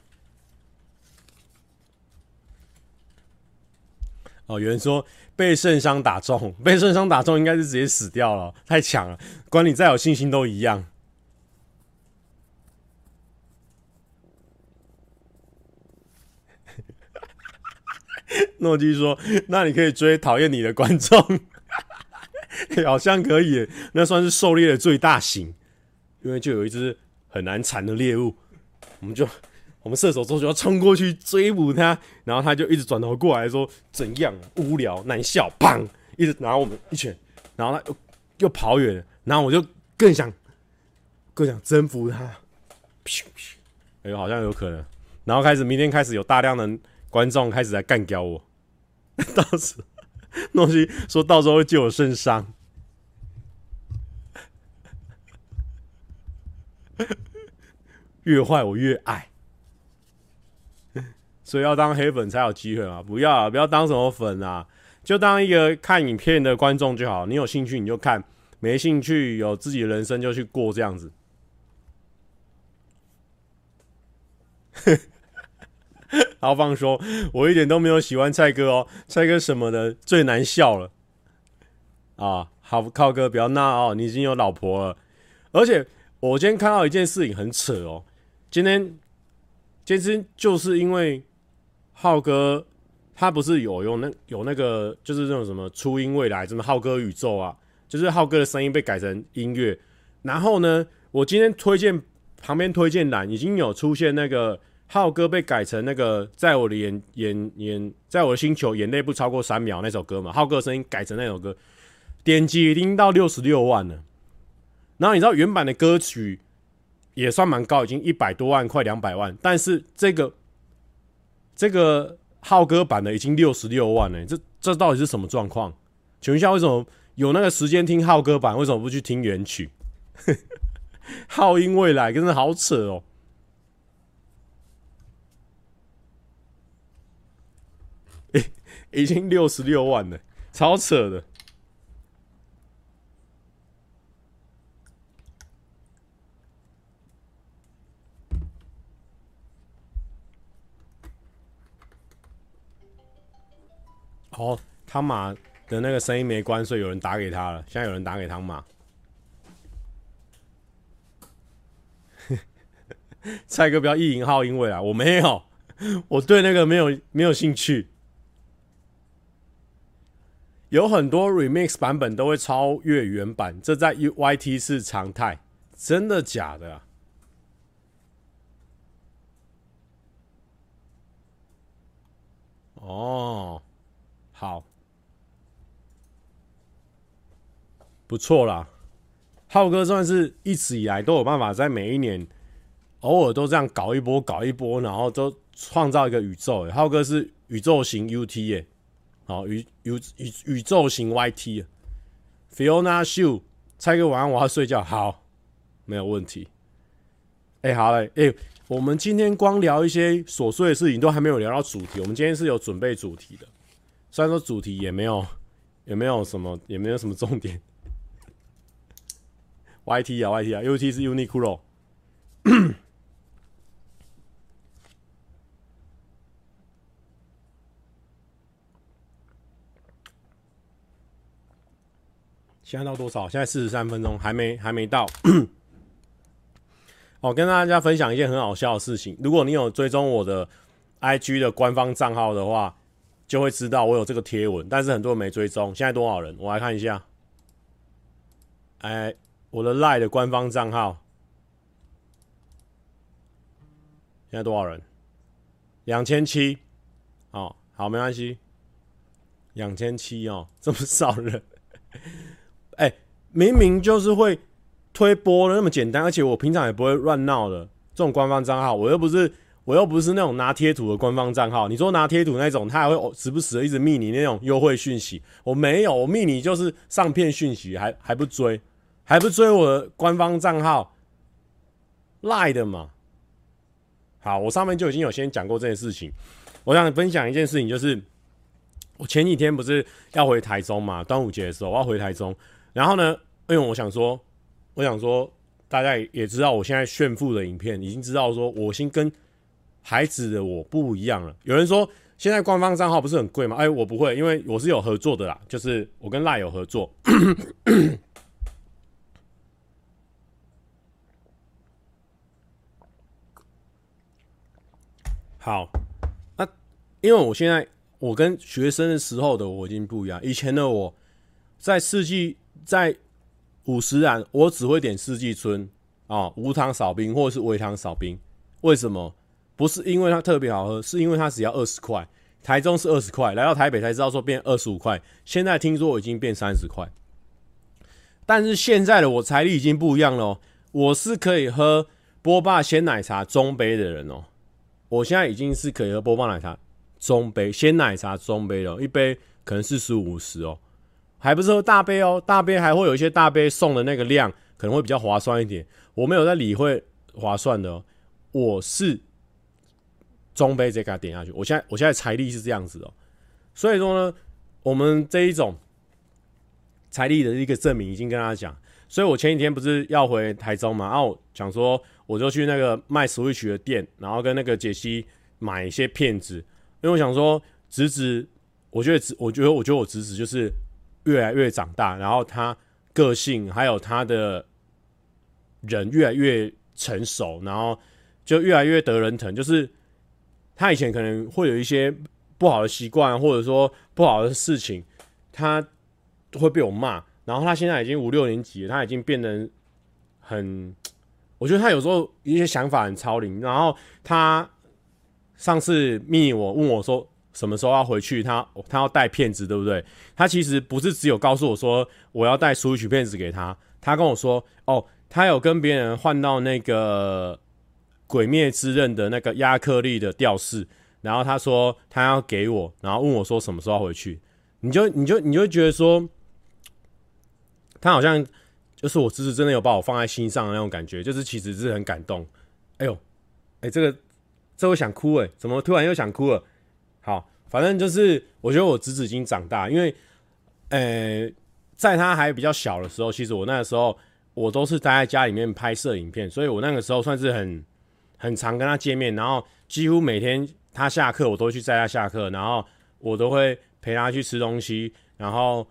哦，有人说被圣伤打中，被圣伤打中应该是直接死掉了，太强了，管你再有信心都一样。[laughs] 诺基说：“那你可以追讨厌你的观众。” [laughs] 好像可以，那算是狩猎的最大型，因为就有一只很难缠的猎物，我们就我们射手座就要冲过去追捕它，然后它就一直转头过来说怎样？无聊难笑，砰，一直拿我们一拳，然后它又又跑远了，然后我就更想更想征服它，哎呦，好像有可能，然后开始明天开始有大量的观众开始来干掉我，[laughs] 到时。诺西说到时候会借我圣伤，[laughs] 越坏我越爱。所以要当黑粉才有机会嘛。不要啊，不要当什么粉啊，就当一个看影片的观众就好。你有兴趣你就看，没兴趣有自己的人生就去过这样子。[laughs] [laughs] 豪放说：“我一点都没有喜欢蔡哥哦，蔡哥什么的最难笑了啊！好，靠哥不要闹哦，你已经有老婆了，而且我今天看到一件事情很扯哦。今天，今天就是因为浩哥他不是有用那有那个就是那种什么初音未来什么浩哥宇宙啊，就是浩哥的声音被改成音乐，然后呢，我今天推荐旁边推荐栏已经有出现那个。”浩哥被改成那个，在我的眼眼眼，在我的星球，眼泪不超过三秒那首歌嘛。浩哥的声音改成那首歌，点击已经到六十六万了。然后你知道原版的歌曲也算蛮高，已经一百多万，快两百万。但是这个这个浩哥版的已经六十六万了，这这到底是什么状况？请问一下，为什么有那个时间听浩哥版，为什么不去听原曲？[laughs] 浩音未来真的好扯哦。已经六十六万了，超扯的。哦，汤马的那个声音没关，所以有人打给他了。现在有人打给汤马。[laughs] 蔡哥不要意淫号因为啊，我没有，我对那个没有没有兴趣。有很多 remix 版本都会超越原版，这在 UYT 是常态，真的假的啊？哦，好，不错啦，浩哥算是一直以来都有办法在每一年偶尔都这样搞一波搞一波，然后都创造一个宇宙。浩哥是宇宙型 UT 耶。好，宇宇宇宇宙型 YT，Fiona Shu，猜个晚上我要睡觉，好，没有问题。哎、好嘞，哎、我们今天光聊一些琐碎的事情，都还没有聊到主题。我们今天是有准备主题的，虽然说主题也没有，也没有什么，也没有什么重点。[laughs] YT 啊，YT 啊，UT 是 Uniqlo。现在到多少？现在四十三分钟，还没还没到。我 [coughs] 跟大家分享一件很好笑的事情。如果你有追踪我的 IG 的官方账号的话，就会知道我有这个贴文。但是很多人没追踪。现在多少人？我来看一下。哎，我的 Lie 的官方账号现在多少人？两千七。哦，好，没关系。两千七哦，这么少人。明明就是会推波的那么简单，而且我平常也不会乱闹的这种官方账号，我又不是我又不是那种拿贴图的官方账号。你说拿贴图那种，他还会时不时的一直密你那种优惠讯息，我没有，我密你就是上片讯息，还还不追，还不追我的官方账号赖的嘛？好，我上面就已经有先讲过这件事情，我想分享一件事情，就是我前几天不是要回台中嘛，端午节的时候我要回台中。然后呢，因为我想说，我想说，大家也知道，我现在炫富的影片已经知道说，我先跟孩子的我不一样了。有人说，现在官方账号不是很贵吗？哎，我不会，因为我是有合作的啦，就是我跟赖有合作。[coughs] 好，那因为我现在我跟学生的时候的我已经不一样，以前的我在四季。在五十岚，我只会点四季春啊，无糖少冰或者是微糖少冰。为什么？不是因为它特别好喝，是因为它只要二十块。台中是二十块，来到台北才知道说变二十五块。现在听说已经变三十块。但是现在的我财力已经不一样了喔，我是可以喝波霸鲜奶茶中杯的人哦。我现在已经是可以喝波霸奶茶中杯鲜奶茶中杯了，一杯可能四十五十哦。还不是喝大杯哦，大杯还会有一些大杯送的那个量可能会比较划算一点。我没有在理会划算的哦，我是中杯直接给他点下去。我现在我现在财力是这样子哦，所以说呢，我们这一种财力的一个证明已经跟他讲。所以我前几天不是要回台中嘛，然后讲说我就去那个卖 Switch 的店，然后跟那个杰西买一些片子，因为我想说侄子，我觉得侄，我觉得我觉得我侄子就是越来越长大，然后他个性还有他的人越来越成熟，然后就越来越得人疼，就是。他以前可能会有一些不好的习惯，或者说不好的事情，他会被我骂。然后他现在已经五六年级，他已经变得很，[tsk] 我觉得他有时候一些想法很超龄。然后他上次密我问我说什么时候要回去，他他要带片子，对不对？他其实不是只有告诉我说我要带 Switch 片子给他，他跟我说哦，他有跟别人换到那个。鬼灭之刃的那个亚克力的吊饰，然后他说他要给我，然后问我说什么时候回去，你就你就你就觉得说，他好像就是我侄子真的有把我放在心上的那种感觉，就是其实是很感动。哎呦，哎这个这我想哭哎，怎么突然又想哭了？好，反正就是我觉得我侄子已经长大，因为呃在他还比较小的时候，其实我那个时候我都是待在家里面拍摄影片，所以我那个时候算是很。很常跟他见面，然后几乎每天他下课，我都去载他下课，然后我都会陪他去吃东西，然后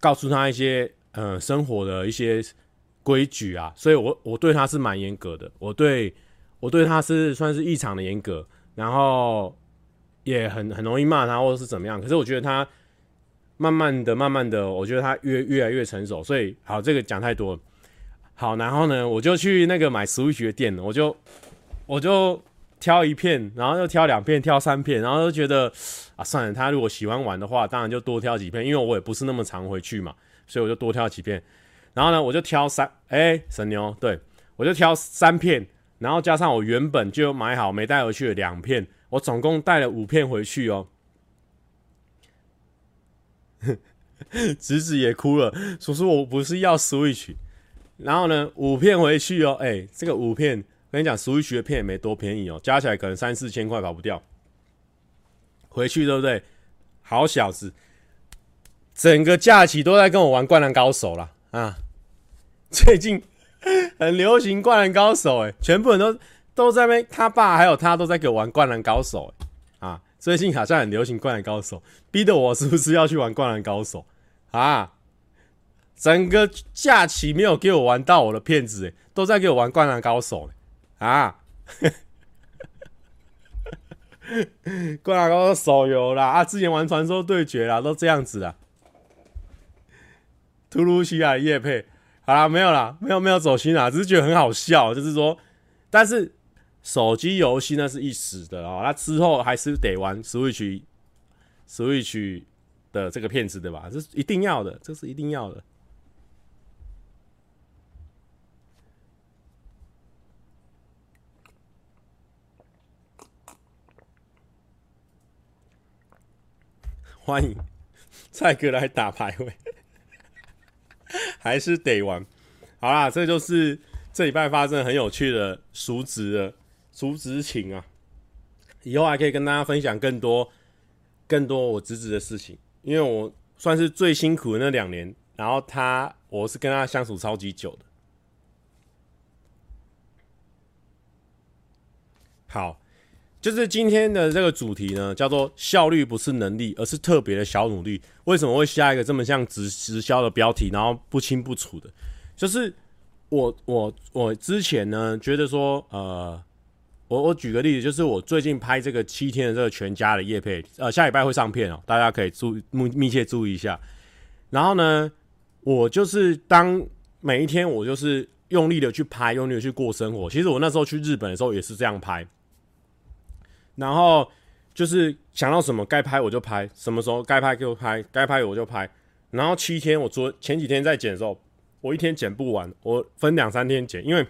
告诉他一些、呃、生活的一些规矩啊，所以我我对他是蛮严格的，我对我对他是算是异常的严格，然后也很很容易骂他或者是怎么样，可是我觉得他慢慢的、慢慢的，我觉得他越越来越成熟，所以好，这个讲太多了，好，然后呢，我就去那个买 Switch 的店，我就。我就挑一片，然后又挑两片，挑三片，然后就觉得啊，算了，他如果喜欢玩的话，当然就多挑几片，因为我也不是那么常回去嘛，所以我就多挑几片。然后呢，我就挑三，哎、神牛，对，我就挑三片，然后加上我原本就买好没带回去的两片，我总共带了五片回去哦。[laughs] 侄子也哭了，叔叔，我不是要 Switch，然后呢，五片回去哦，哎、欸，这个五片。跟你讲，Switch 的片也没多便宜哦，加起来可能三四千块跑不掉。回去对不对？好小子，整个假期都在跟我玩《灌篮高手》啦。啊！最近 [laughs] 很流行《灌篮高手》哎，全部人都都在那，他爸还有他都在给我玩《灌篮高手》啊！最近好像很流行《灌篮高手》，逼得我是不是要去玩《灌篮高手》啊？整个假期没有给我玩到我的片子，都在给我玩《灌篮高手》啊！[laughs] 灌篮高手手游啦啊！之前玩传说对决啦，都这样子啦。突如其来业配，好啦，没有啦，没有没有走心啦，只是觉得很好笑，就是说，但是手机游戏那是一时的哦，那之后还是得玩 Switch Switch 的这个片子对吧？这是一定要的，这是一定要的。欢迎蔡哥来打排位，还是得玩。好啦，这就是这礼拜发生很有趣的叔侄的叔侄情啊！以后还可以跟大家分享更多更多我侄子的事情，因为我算是最辛苦的那两年，然后他我是跟他相处超级久的。好。就是今天的这个主题呢，叫做效率不是能力，而是特别的小努力。为什么会下一个这么像直直销的标题，然后不清不楚的？就是我我我之前呢，觉得说，呃，我我举个例子，就是我最近拍这个七天的这个全家的夜配，呃，下礼拜会上片哦，大家可以注密密切注意一下。然后呢，我就是当每一天我就是用力的去拍，用力的去过生活。其实我那时候去日本的时候也是这样拍。然后就是想到什么该拍我就拍，什么时候该拍就拍，该拍我就拍。然后七天，我昨前几天在剪的时候，我一天剪不完，我分两三天剪，因为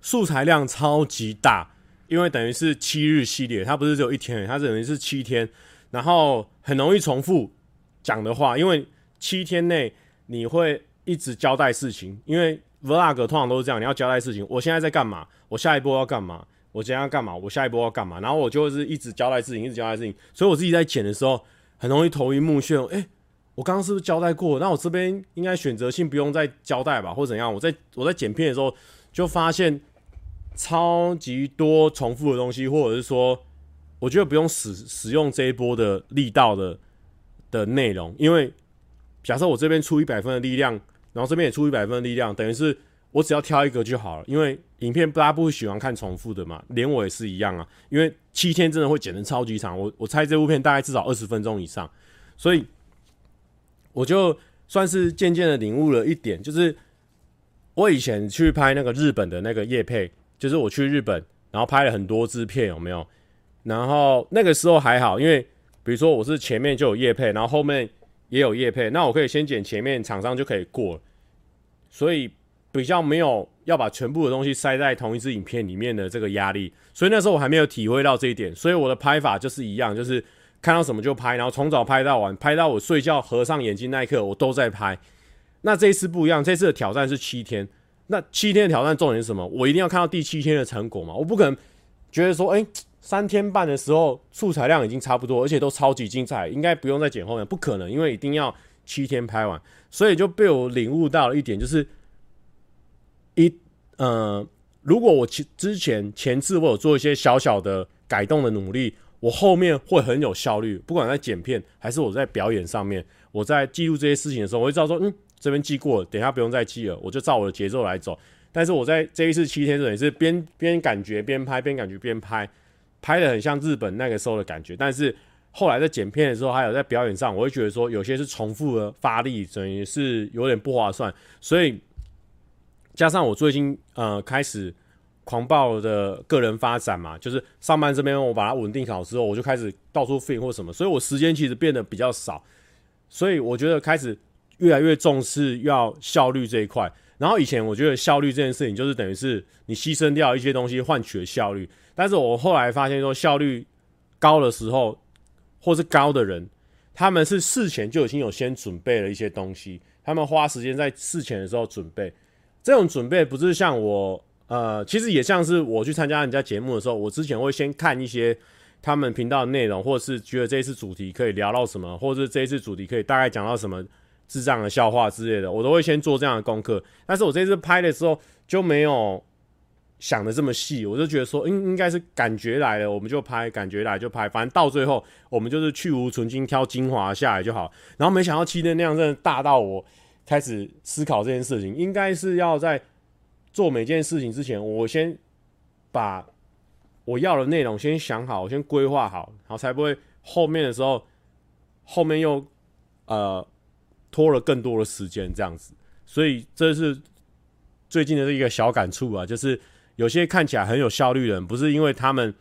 素材量超级大，因为等于是七日系列，它不是只有一天，它等于是七天，然后很容易重复讲的话，因为七天内你会一直交代事情，因为 vlog 通常都是这样，你要交代事情，我现在在干嘛，我下一步要干嘛。我今天要干嘛，我下一步要干嘛，然后我就是一直交代事情，一直交代事情，所以我自己在剪的时候很容易头晕目眩。哎、欸，我刚刚是不是交代过？那我这边应该选择性不用再交代吧，或怎样？我在我在剪片的时候就发现超级多重复的东西，或者是说，我觉得不用使使用这一波的力道的的内容，因为假设我这边出一百分的力量，然后这边也出一百分的力量，等于是。我只要挑一个就好了，因为影片大家不会喜欢看重复的嘛，连我也是一样啊。因为七天真的会剪得超级长，我我猜这部片大概至少二十分钟以上，所以我就算是渐渐的领悟了一点，就是我以前去拍那个日本的那个业配，就是我去日本，然后拍了很多支片，有没有？然后那个时候还好，因为比如说我是前面就有叶配，然后后面也有叶配，那我可以先剪前面，厂商就可以过，所以。比较没有要把全部的东西塞在同一支影片里面的这个压力，所以那时候我还没有体会到这一点，所以我的拍法就是一样，就是看到什么就拍，然后从早拍到晚，拍到我睡觉合上眼睛那一刻，我都在拍。那这一次不一样，这次的挑战是七天。那七天的挑战重点是什么？我一定要看到第七天的成果嘛？我不可能觉得说，哎，三天半的时候素材量已经差不多，而且都超级精彩，应该不用再剪后面，不可能，因为一定要七天拍完。所以就被我领悟到了一点，就是。一，呃，如果我前之前前次我有做一些小小的改动的努力，我后面会很有效率。不管在剪片还是我在表演上面，我在记录这些事情的时候，我会知道说，嗯，这边记过，等一下不用再记了，我就照我的节奏来走。但是我在这一次七天这里是边边感觉边拍，边感觉边拍，拍得很像日本那个时候的感觉。但是后来在剪片的时候，还有在表演上，我会觉得说有些是重复的发力，等于是有点不划算，所以。加上我最近呃开始狂暴的个人发展嘛，就是上班这边我把它稳定好之后，我就开始到处飞或什么，所以我时间其实变得比较少，所以我觉得开始越来越重视要效率这一块。然后以前我觉得效率这件事情就是等于是你牺牲掉一些东西换取了效率，但是我后来发现说效率高的时候或是高的人，他们是事前就已经有先准备了一些东西，他们花时间在事前的时候准备。这种准备不是像我，呃，其实也像是我去参加人家节目的时候，我之前会先看一些他们频道的内容，或者是觉得这一次主题可以聊到什么，或者是这一次主题可以大概讲到什么智障的笑话之类的，我都会先做这样的功课。但是我这次拍的时候就没有想的这么细，我就觉得说，应应该是感觉来了，我们就拍，感觉来就拍，反正到最后我们就是去芜存菁，挑精华下来就好。然后没想到七天那样真的大到我。开始思考这件事情，应该是要在做每件事情之前，我先把我要的内容先想好，我先规划好，然后才不会后面的时候后面又呃拖了更多的时间这样子。所以这是最近的一个小感触啊，就是有些看起来很有效率的人，不是因为他们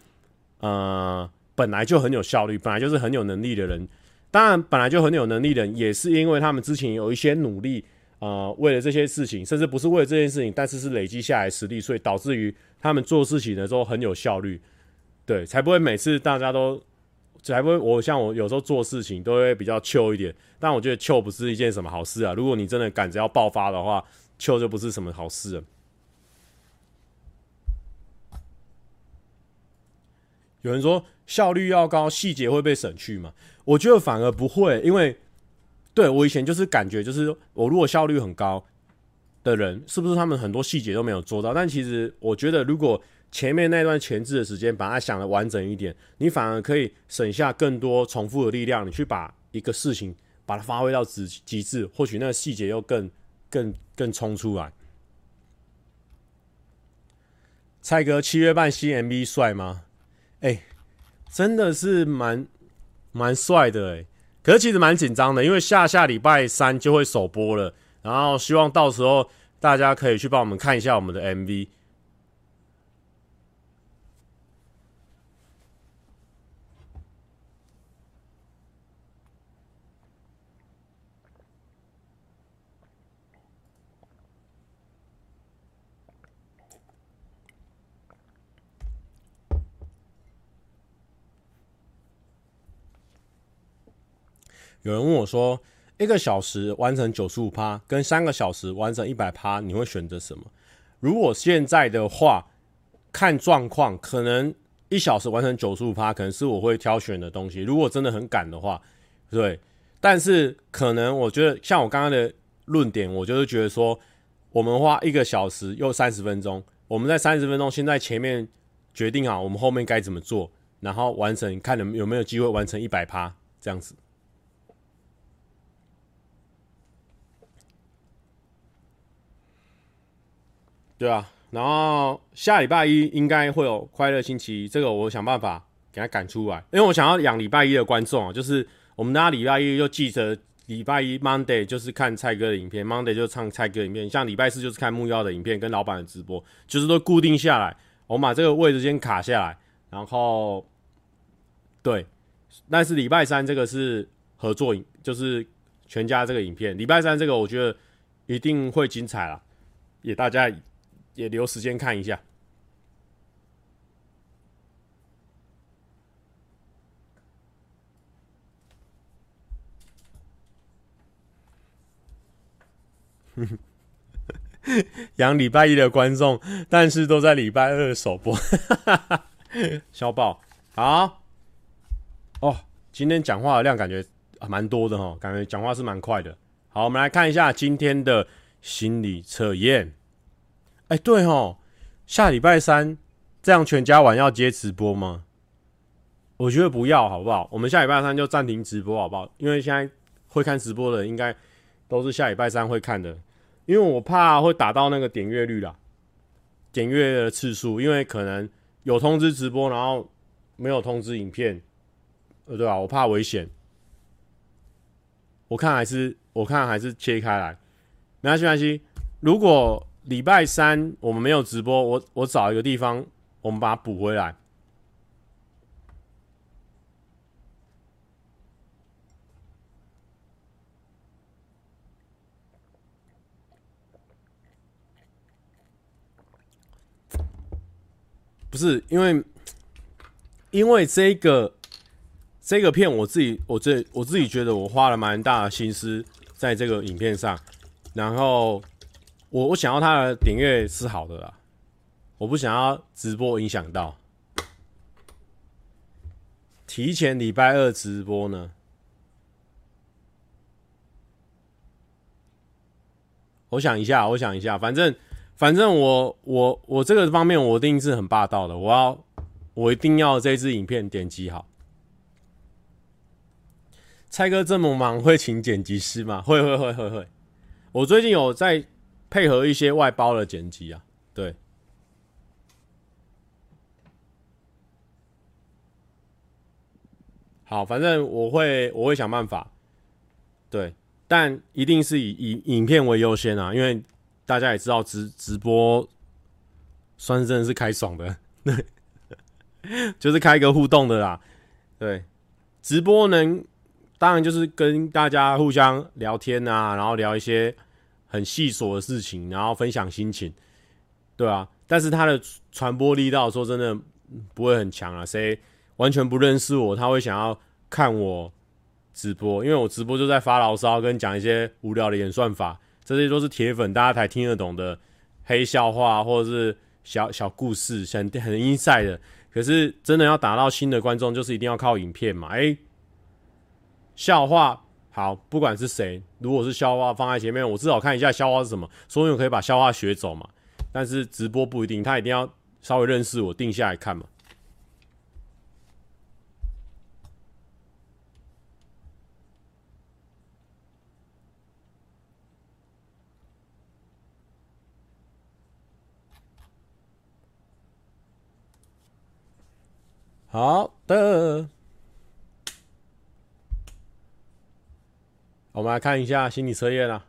呃本来就很有效率，本来就是很有能力的人。当然，本来就很有能力的人，也是因为他们之前有一些努力，呃，为了这些事情，甚至不是为了这件事情，但是是累积下来实力，所以导致于他们做事情的时候很有效率，对，才不会每次大家都，才不会我像我有时候做事情都会比较糗一点，但我觉得糗不是一件什么好事啊。如果你真的赶着要爆发的话，糗就不是什么好事了。有人说效率要高，细节会被省去吗？我觉得反而不会，因为对我以前就是感觉，就是我如果效率很高的人，是不是他们很多细节都没有做到？但其实我觉得，如果前面那段前置的时间把它想的完整一点，你反而可以省下更多重复的力量，你去把一个事情把它发挥到极极致，或许那个细节又更更更冲出来。蔡哥，七月半新 MV 帅吗？哎、真的是蛮蛮帅的哎、可是其实蛮紧张的，因为下下礼拜三就会首播了，然后希望到时候大家可以去帮我们看一下我们的 MV。有人问我说：“一个小时完成九十五趴，跟三个小时完成一百趴，你会选择什么？”如果现在的话，看状况，可能一小时完成九十五趴，可能是我会挑选的东西。如果真的很赶的话，对。但是可能我觉得，像我刚刚的论点，我就是觉得说，我们花一个小时又三十分钟，我们在三十分钟先在前面决定好我们后面该怎么做，然后完成，看能有没有机会完成一百趴这样子。对啊，然后下礼拜一应该会有快乐星期一，这个我想办法给他赶出来，因为我想要养礼拜一的观众啊，就是我们大家礼拜一就记着礼拜一 Monday 就是看蔡哥的影片，Monday 就唱蔡哥影片，像礼拜四就是看木曜的影片跟老板的直播，就是都固定下来，我们把这个位置先卡下来，然后对，但是礼拜三这个是合作影，就是全家这个影片，礼拜三这个我觉得一定会精彩啦，也大家。也留时间看一下。[laughs] 养礼拜一的观众，但是都在礼拜二首播。[laughs] 小宝，好哦，今天讲话的量感觉蛮多的哦，感觉讲话是蛮快的。好，我们来看一下今天的心理测验。哎，对哦，下礼拜三这样全家玩要接直播吗？我觉得不要，好不好？我们下礼拜三就暂停直播，好不好？因为现在会看直播的应该都是下礼拜三会看的，因为我怕会打到那个点阅率啦，点阅的次数，因为可能有通知直播，然后没有通知影片，呃，对吧？我怕危险，我看还是我看还是切开来，没关系，没关系，如果。礼拜三我们没有直播，我我找一个地方，我们把它补回来。不是因为，因为这个这个片我自己我这我自己觉得我花了蛮大的心思在这个影片上，然后。我我想要他的点阅是好的啦，我不想要直播影响到。提前礼拜二直播呢？我想一下，我想一下，反正反正我我我这个方面我一定是很霸道的，我要我一定要这支影片点击好。蔡哥这么忙，会请剪辑师吗？会会会会会。我最近有在。配合一些外包的剪辑啊，对，好，反正我会我会想办法，对，但一定是以以影片为优先啊，因为大家也知道直直播算是真的是开爽的，对，[laughs] 就是开一个互动的啦，对，直播能当然就是跟大家互相聊天啊，然后聊一些。很细琐的事情，然后分享心情，对啊，但是他的传播力道说真的不会很强啊。谁完全不认识我，他会想要看我直播，因为我直播就在发牢骚，跟讲一些无聊的演算法，这些都是铁粉大家才听得懂的黑笑话或者是小小故事，很很 inside 的。可是真的要打到新的观众，就是一定要靠影片嘛。哎，笑话。好，不管是谁，如果是笑话放在前面，我至少看一下笑话是什么，所以我可以把笑话学走嘛。但是直播不一定，他一定要稍微认识我，定下来看嘛。好的。我们来看一下心理测验啦。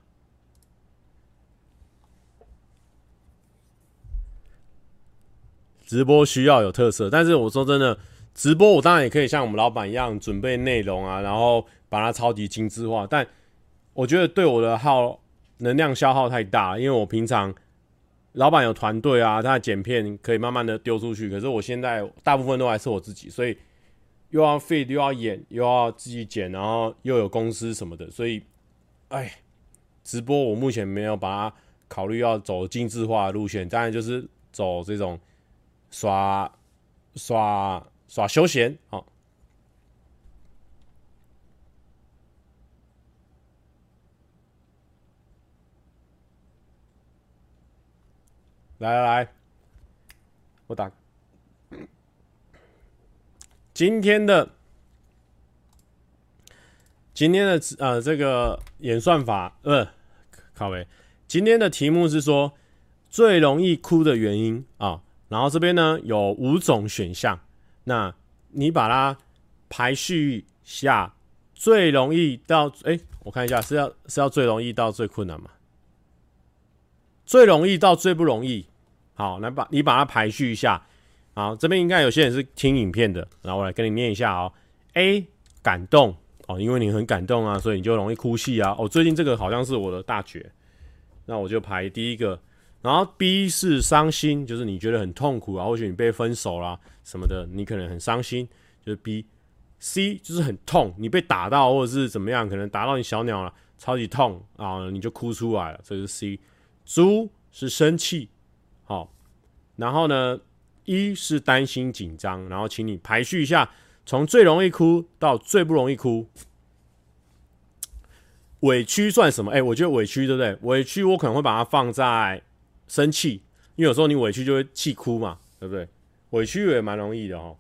直播需要有特色，但是我说真的，直播我当然也可以像我们老板一样准备内容啊，然后把它超级精致化。但我觉得对我的耗能量消耗太大，因为我平常老板有团队啊，他的剪片可以慢慢的丢出去，可是我现在大部分都还是我自己，所以。又要 feed 又要演，又要自己剪，然后又有公司什么的，所以，哎，直播我目前没有把它考虑要走精致化的路线，当然就是走这种耍耍耍休闲，好。来来来，我打。今天的今天的呃这个演算法呃，靠北，今天的题目是说最容易哭的原因啊，然后这边呢有五种选项，那你把它排序下，最容易到哎、我看一下是要是要最容易到最困难吗？最容易到最不容易。好，来把你把它排序一下。好，这边应该有些人是听影片的，然后我来跟你念一下哦。A 感动哦，因为你很感动啊，所以你就容易哭泣啊。哦，最近这个好像是我的大绝，那我就排第一个。然后 B 是伤心，就是你觉得很痛苦啊，或许你被分手啦什么的，你可能很伤心，就是 B。C 就是很痛，你被打到或者是怎么样，可能打到你小鸟了，超级痛啊，你就哭出来了，这是 C。猪是生气。好，然后呢，一是担心紧张，然后请你排序一下，从最容易哭到最不容易哭。委屈算什么？哎，我觉得委屈对不对？委屈我可能会把它放在生气，因为有时候你委屈就会气哭嘛，对不对？委屈也蛮容易的哦。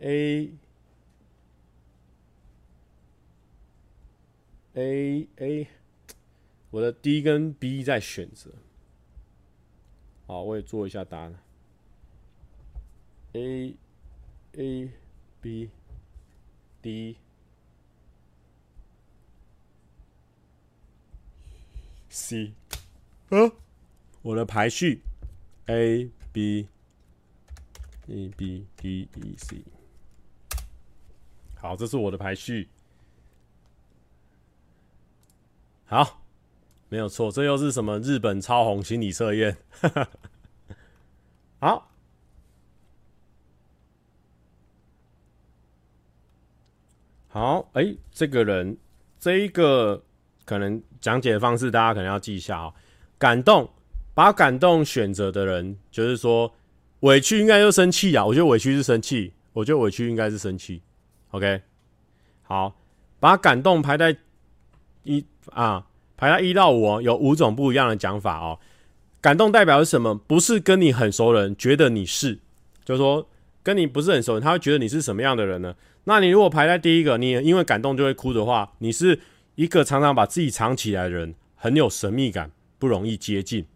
A A A，我的 D 跟 B 在选择。好，我也做一下答案。A A B D C，嗯，我的排序 A B A B D E C。好，这是我的排序。好。没有错，这又是什么日本超红心理测验？[laughs] 好，好，哎，这个人，这一个可能讲解的方式，大家可能要记一下哦。感动，把感动选择的人，就是说委屈应该就生气啊。我觉得委屈是生气，我觉得委屈应该是生气。OK，好，把感动排在一啊。排在一到五，有五种不一样的讲法哦。感动代表是什么？不是跟你很熟人觉得你是，就是说跟你不是很熟人，他会觉得你是什么样的人呢？那你如果排在第一个，你因为感动就会哭的话，你是一个常常把自己藏起来的人，很有神秘感，不容易接近。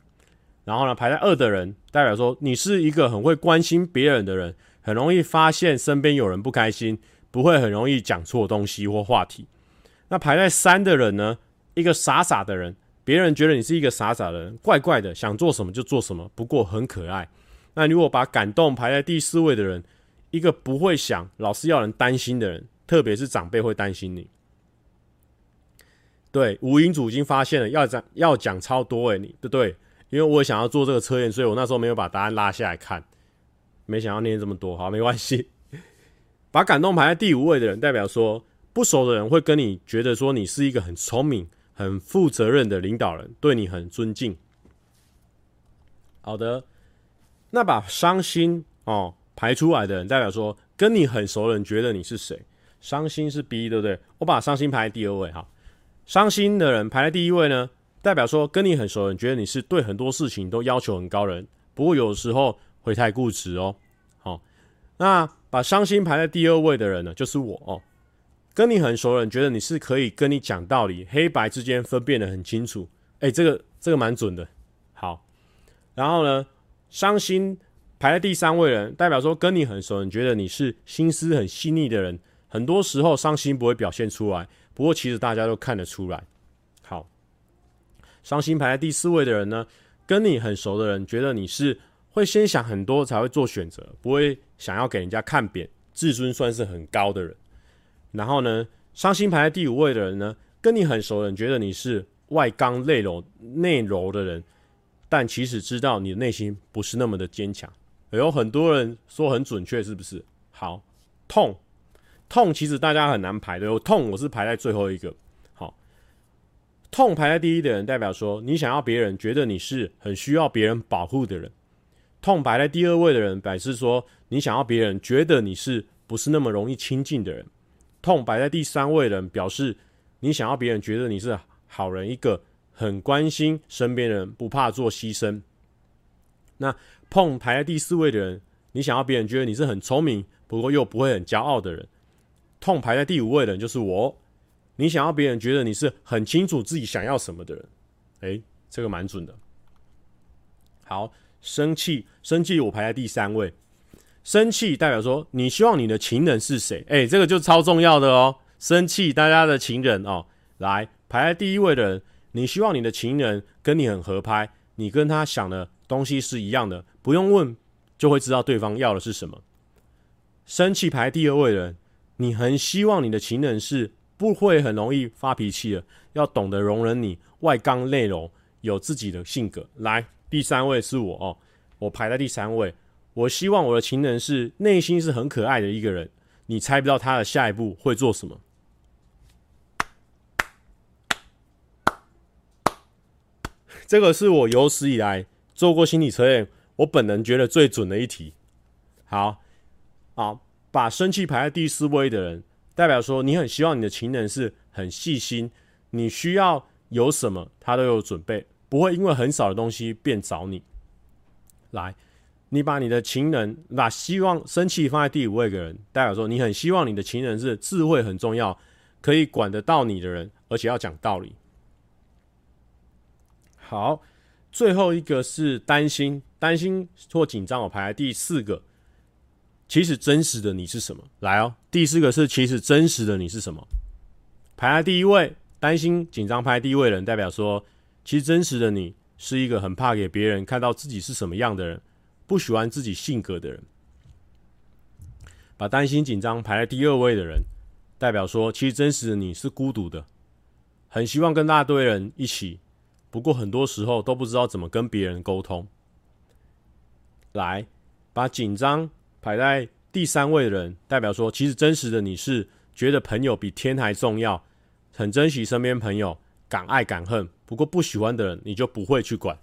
然后呢，排在二的人代表说你是一个很会关心别人的人，很容易发现身边有人不开心，不会很容易讲错东西或话题。那排在三的人呢？一个傻傻的人，别人觉得你是一个傻傻的人，怪怪的，想做什么就做什么，不过很可爱。那如果把感动排在第四位的人，一个不会想，老是要人担心的人，特别是长辈会担心你。对，五营主已经发现了，要讲要讲超多诶，你对不对？因为我想要做这个测验，所以我那时候没有把答案拉下来看，没想到念这么多，好，没关系。[laughs] 把感动排在第五位的人，代表说不熟的人会跟你觉得说你是一个很聪明。很负责任的领导人，对你很尊敬。好的，那把伤心哦排出来的人，代表说跟你很熟的人觉得你是谁？伤心是 B，对不对？我把伤心排在第二位哈。伤心的人排在第一位呢，代表说跟你很熟的人觉得你是对很多事情都要求很高人，不过有时候会太固执哦。好，那把伤心排在第二位的人呢，就是我哦。跟你很熟的人觉得你是可以跟你讲道理，黑白之间分辨得很清楚。哎、欸，这个这个蛮准的。好，然后呢，伤心排在第三位的人，代表说跟你很熟你觉得你是心思很细腻的人，很多时候伤心不会表现出来，不过其实大家都看得出来。好，伤心排在第四位的人呢，跟你很熟的人觉得你是会先想很多才会做选择，不会想要给人家看扁，自尊算是很高的人。然后呢，伤心排在第五位的人呢，跟你很熟的人觉得你是外刚内柔内柔的人，但其实知道你的内心不是那么的坚强。有很多人说很准确，是不是？好，痛痛其实大家很难排的，我痛我是排在最后一个。好，痛排在第一的人，代表说你想要别人觉得你是很需要别人保护的人，痛排在第二位的人，表示说你想要别人觉得你是不是那么容易亲近的人。痛排在第三位的人，表示你想要别人觉得你是好人，一个很关心身边人，不怕做牺牲。那碰排在第四位的人，你想要别人觉得你是很聪明，不过又不会很骄傲的人。痛排在第五位的人就是我，你想要别人觉得你是很清楚自己想要什么的人。诶，这个蛮准的。好，生气，生气我排在第三位。生气代表说你希望你的情人是谁？诶，这个就超重要的哦。生气，大家的情人哦，来排在第一位的人，你希望你的情人跟你很合拍，你跟他想的东西是一样的，不用问就会知道对方要的是什么。生气排第二位的人，你很希望你的情人是不会很容易发脾气的，要懂得容忍你，外刚内柔，有自己的性格。来，第三位是我哦，我排在第三位。我希望我的情人是内心是很可爱的一个人，你猜不到他的下一步会做什么。这个是我有史以来做过心理测验，我本人觉得最准的一题。好，好，把生气排在第四位的人，代表说你很希望你的情人是很细心，你需要有什么他都有准备，不会因为很少的东西便找你。来，你把你的情人，把希望生气放在第五位的人，代表说你很希望你的情人是智慧很重要，可以管得到你的人，而且要讲道理。好，最后一个是担心、担心或紧张，我排在第四个。其实真实的你是什么？来哦，第四个是其实真实的你是什么？排在第一位，担心、紧张排在第一位的人，代表说，其实真实的你是一个很怕给别人看到自己是什么样的人，不喜欢自己性格的人。把担心、紧张排在第二位的人，代表说，其实真实的你是孤独的，很希望跟大堆人一起。不过很多时候都不知道怎么跟别人沟通。来，把紧张排在第三位的人，代表说，其实真实的你是觉得朋友比天还重要，很珍惜身边朋友，敢爱敢恨。不过不喜欢的人，你就不会去管。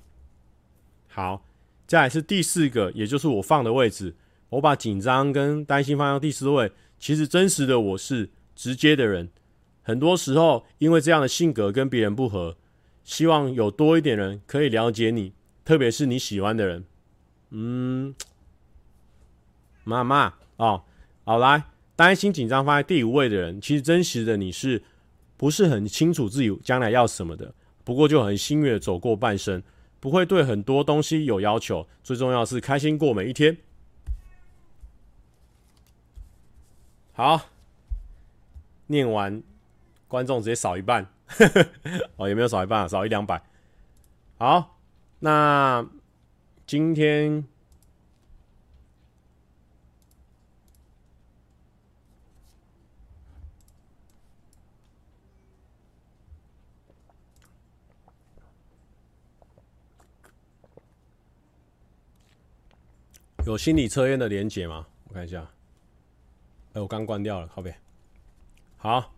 好，再来是第四个，也就是我放的位置。我把紧张跟担心放到第四位。其实真实的我是直接的人，很多时候因为这样的性格跟别人不合。希望有多一点人可以了解你，特别是你喜欢的人。嗯，妈妈哦，好来，担心紧张放在第五位的人，其实真实的你是不是很清楚自己将来要什么的？不过就很幸运的走过半生，不会对很多东西有要求，最重要是开心过每一天。好，念完，观众直接少一半。[laughs] 哦，有没有少一半啊？少一两百。好，那今天有心理测验的连结吗？我看一下。哎，我刚关掉了，靠边。好。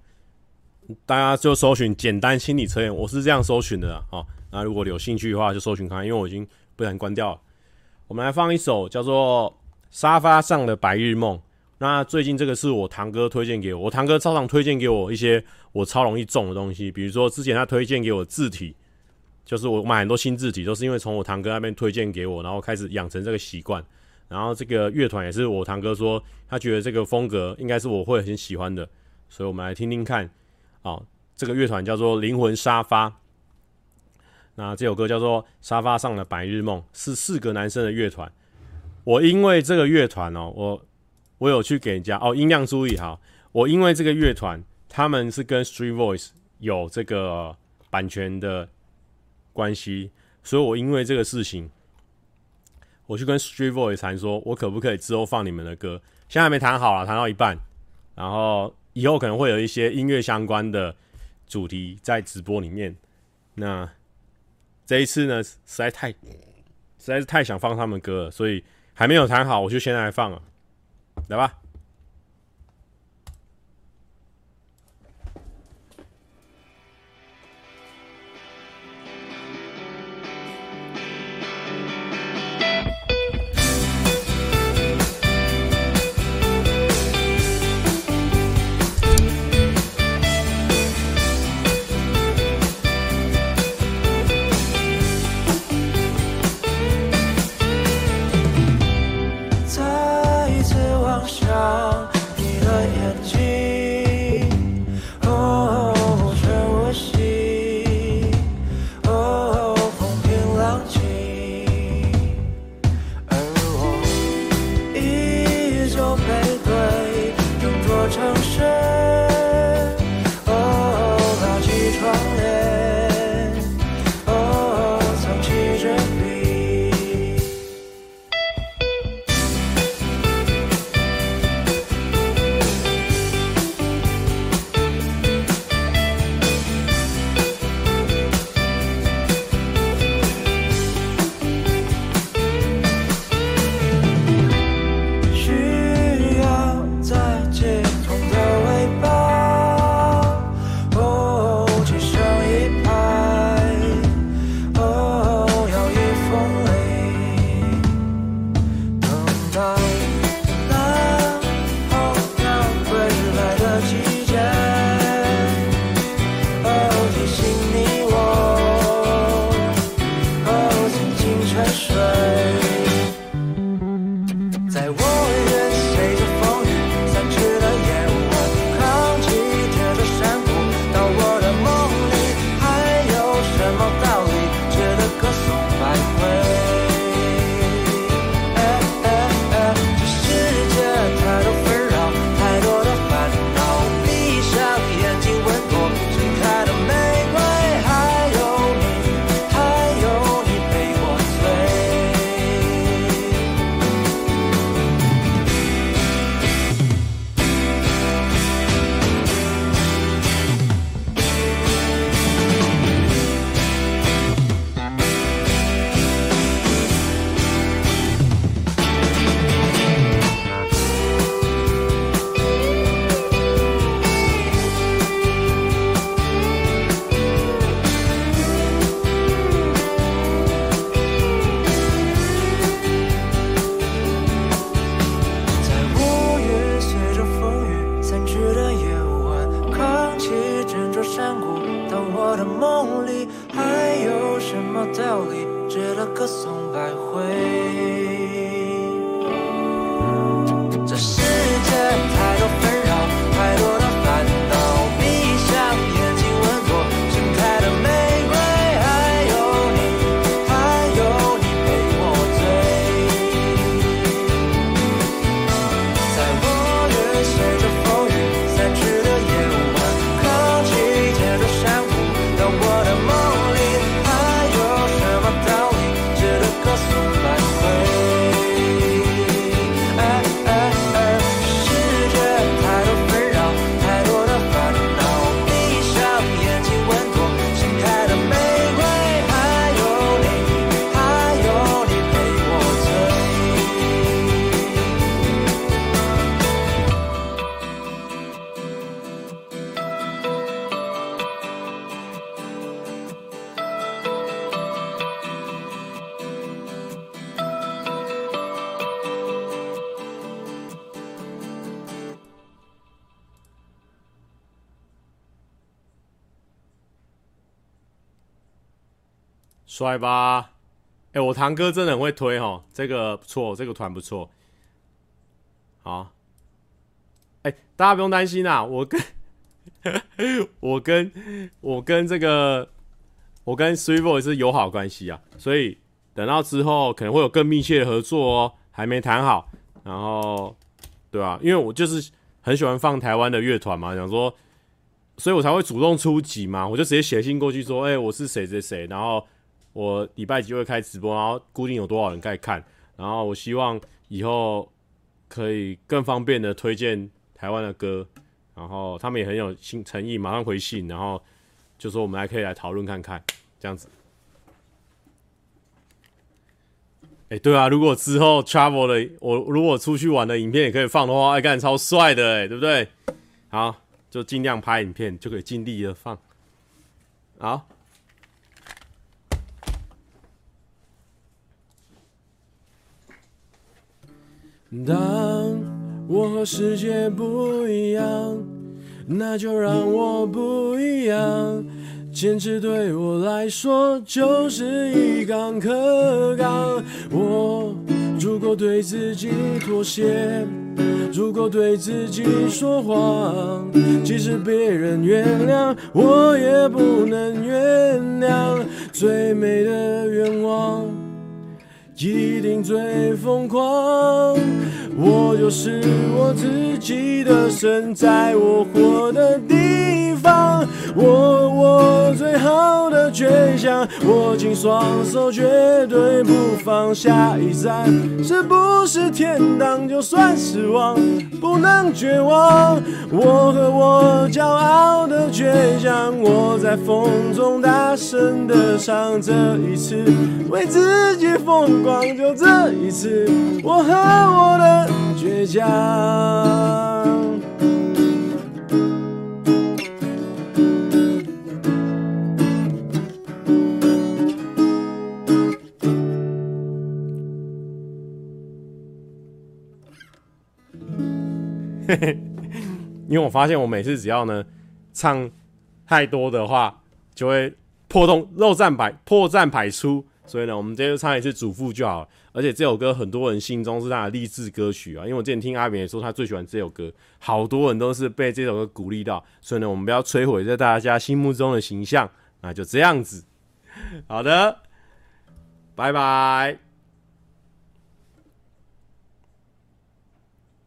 大家就搜寻简单心理测验，我是这样搜寻的啊。那如果有兴趣的话，就搜寻看，因为我已经不想关掉了。我们来放一首叫做《沙发上的白日梦》。那最近这个是我堂哥推荐给我，我堂哥超常推荐给我一些我超容易中的东西，比如说之前他推荐给我字体，就是我买很多新字体，都是因为从我堂哥那边推荐给我，然后开始养成这个习惯。然后这个乐团也是我堂哥说他觉得这个风格应该是我会很喜欢的，所以我们来听听看。哦，这个乐团叫做灵魂沙发。那这首歌叫做《沙发上的白日梦》，是四个男生的乐团。我因为这个乐团哦，我我有去给人家哦，音量注意哈。我因为这个乐团，他们是跟 Street Voice 有这个版权的关系，所以我因为这个事情，我去跟 Street Voice 谈说，我可不可以之后放你们的歌？现在还没谈好了，谈到一半，然后。以后可能会有一些音乐相关的主题在直播里面。那这一次呢，实在太实在是太想放他们歌了，所以还没有谈好，我就先来放了。来吧。帅吧？哎、我堂哥真的很会推哦，这个不错，这个团不错。好，哎、大家不用担心啦，我跟我跟我跟这个我跟 SweetBoy 是友好关系啊，所以等到之后可能会有更密切的合作哦，还没谈好。然后，对、啊？因为我就是很喜欢放台湾的乐团嘛，想说，所以我才会主动出击嘛，我就直接写信过去说，哎、我是谁谁谁，然后。我礼拜几会开直播，然后固定有多少人在看，然后我希望以后可以更方便的推荐台湾的歌，然后他们也很有心诚意，马上回信，然后就说我们还可以来讨论看看，这样子。哎、对啊，如果之后 travel 的我如果出去玩的影片也可以放的话，哎，干超帅的哎，对不对？好，就尽量拍影片，就可以尽力的放，好。当我和世界不一样，那就让我不一样。坚持对我来说就是一杠可钢。我如果对自己妥协，如果对自己说谎，即使别人原谅，我也不能原谅。最美的愿望。一定最疯狂，我就是我自己的神，在我活的地方，我我最好的倔强，握紧双手绝对不放。下一站是不是天堂？就算失望，不能绝望。我和我骄傲的倔强，我在风中大声的唱，这一次为自己疯狂。就这一次，我和我的倔强。[laughs] 因为我发现我每次只要呢唱太多的话，就会破洞漏战百破绽百出。所以呢，我们直接唱一次主副就好了。而且这首歌很多人心中是他的励志歌曲啊，因为我之前听阿扁也说他最喜欢这首歌，好多人都是被这首歌鼓励到。所以呢，我们不要摧毁在大家心目中的形象，那就这样子。好的，拜拜。